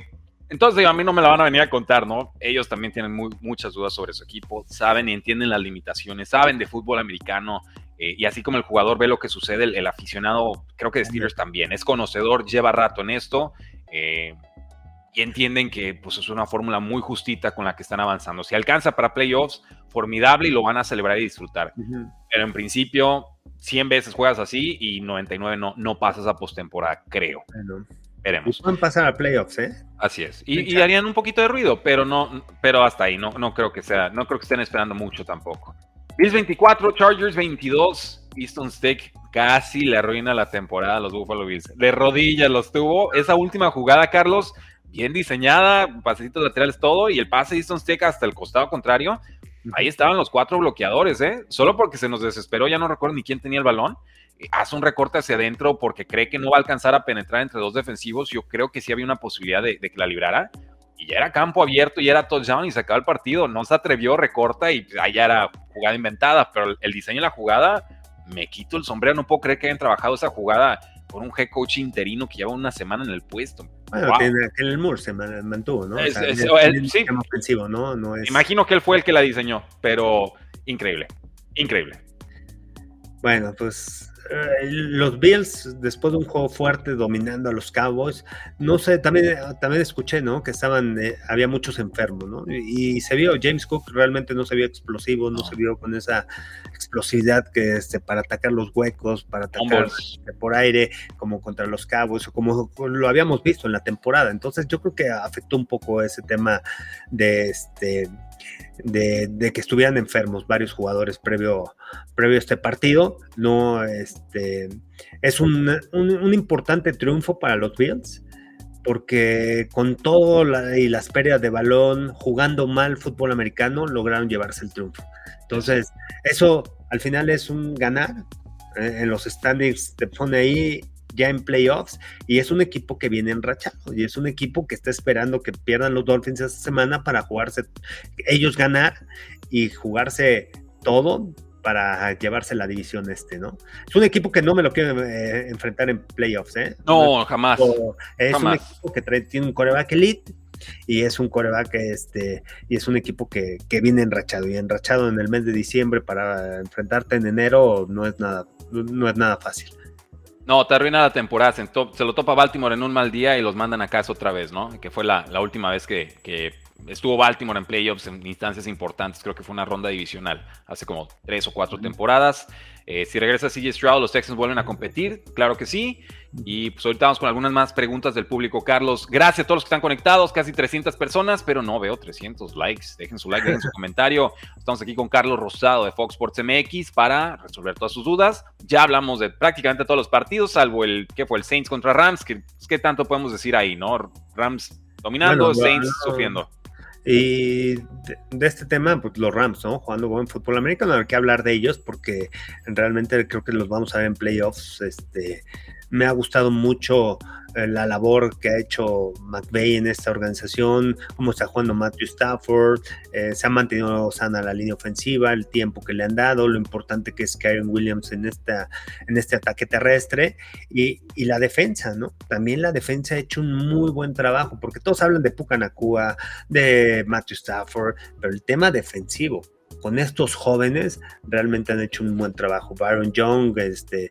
entonces, a mí no me la van a venir a contar, ¿no? Ellos también tienen muchas dudas sobre su equipo, saben y entienden las limitaciones, saben de fútbol americano, eh, y así como el jugador ve lo que sucede, el, aficionado, creo que de Steelers también, es conocedor, lleva rato en esto. Eh, y entienden que pues, es una fórmula muy justita con la que están avanzando. Si alcanza para playoffs, formidable y lo van a celebrar y disfrutar. Pero en principio, 100 veces juegas así y 99 no, no pasas a postemporada, creo. Veremos. Pueden pasar a playoffs, ¿eh? Así es. Y, harían un poquito de ruido, pero no, pero hasta ahí, no, no creo que sea, no creo que estén esperando mucho tampoco. Bills 24, Chargers 22, Easton Stick casi le arruina la temporada a los Buffalo Bills. De rodillas los tuvo. Esa última jugada, Carlos, bien diseñada, pasecitos laterales, todo, y el pase de Easton Stick hasta el costado contrario. Ahí estaban los cuatro bloqueadores, ¿eh? Solo porque se nos desesperó, ya no recuerdo ni quién tenía el balón. Eh, hace un recorte hacia adentro porque cree que no va a alcanzar a penetrar entre dos defensivos. Yo creo que sí había una posibilidad de, que la librara. Y ya era campo abierto, y era touchdown y se acaba el partido. No se atrevió, recorta y ya era jugada inventada. Pero el diseño de la jugada, me quito el sombrero. No puedo creer que hayan trabajado esa jugada por un head coach interino que lleva una semana en el puesto. Bueno, en el Moore se mantuvo, ¿no? sí. ¿no? no es... Imagino que él fue el que la diseñó, pero increíble, increíble. Bueno, pues los Bills, después de un juego fuerte dominando a los Cowboys, no sé, también, también escuché, ¿no? Que estaban, eh, había muchos enfermos, ¿no? Y, se vio, James Cook realmente no se vio explosivo, no, se vio con esa explosividad que este, para atacar los huecos, para atacar este, por aire, como contra los Cowboys, o como lo habíamos visto en la temporada. Entonces yo creo que afectó un poco ese tema de este de, que estuvieran enfermos varios jugadores previo, previo a este partido. No, este, es un, importante triunfo para los Bills porque con todo y las pérdidas de balón, jugando mal fútbol americano, lograron llevarse el triunfo. Entonces, eso al final es un ganar. Eh, en los standings te pone ahí ya en playoffs y es un equipo que viene enrachado y es un equipo que está esperando que pierdan los Dolphins esta semana para jugarse, ellos ganar y jugarse todo para llevarse la división este, ¿no? Es un equipo que no me lo quiero eh, enfrentar en playoffs, ¿eh? No, jamás. Es un equipo que tiene un coreback elite y es un coreback este y es un equipo que, que, viene enrachado y enrachado en el mes de diciembre para enfrentarte en enero no es nada no es nada fácil. No, te arruina la temporada. Se, lo topa Baltimore en un mal día y los mandan a casa otra vez, ¿no? Que fue la, última vez que, estuvo Baltimore en playoffs en instancias importantes. Creo que fue una ronda divisional hace como tres o cuatro temporadas. Eh, si regresa CJ Stroud, los Texans vuelven a competir. Claro que sí. Y pues ahorita vamos con algunas más preguntas del público, Carlos. Gracias a todos los que están conectados, casi 300 personas, pero no veo 300 likes. Dejen su like, dejen su comentario. Estamos aquí con Carlos Rosado de Fox Sports MX para resolver todas sus dudas. Ya hablamos de prácticamente todos los partidos, salvo el que fue el Saints contra Rams, que ¿qué tanto podemos decir ahí, no? Rams dominando, Saints sufriendo. Y de, este tema, pues los Rams, ¿no? Jugando buen fútbol americano, hay que hablar de ellos porque realmente creo que los vamos a ver en playoffs. Este, me ha gustado mucho la labor que ha hecho McVeigh en esta organización, cómo está jugando Matthew Stafford, eh, se ha mantenido sana la línea ofensiva, el tiempo que le han dado, lo importante que es Karen Williams en, esta, en este ataque terrestre y, y, la defensa, ¿no? También la defensa ha hecho un muy buen trabajo, porque todos hablan de Pucanacua, de Matthew Stafford, pero el tema defensivo, con estos jóvenes realmente han hecho un buen trabajo. Byron Young, este,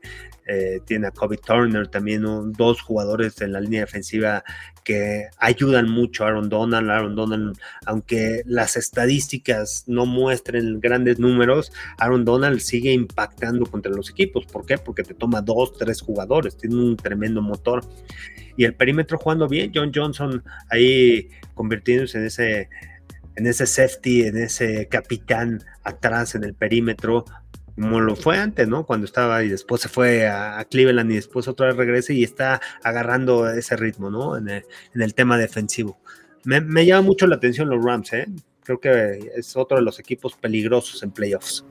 eh, tiene a Kobe Turner, también dos jugadores en la línea defensiva que ayudan mucho a Aaron Donald. Aaron Donald, aunque las estadísticas no muestren grandes números, Aaron Donald sigue impactando contra los equipos. ¿Por qué? Porque te toma dos, tres jugadores, tiene un tremendo motor. Y el perímetro jugando bien, John Johnson ahí convirtiéndose en ese en ese safety, en ese capitán atrás en el perímetro, como lo fue antes, ¿no? Cuando estaba y después se fue a, Cleveland y después otra vez regresa y está agarrando ese ritmo, ¿no? En el, tema defensivo. Me, llama mucho la atención los Rams, ¿eh? Creo que es otro de los equipos peligrosos en playoffs.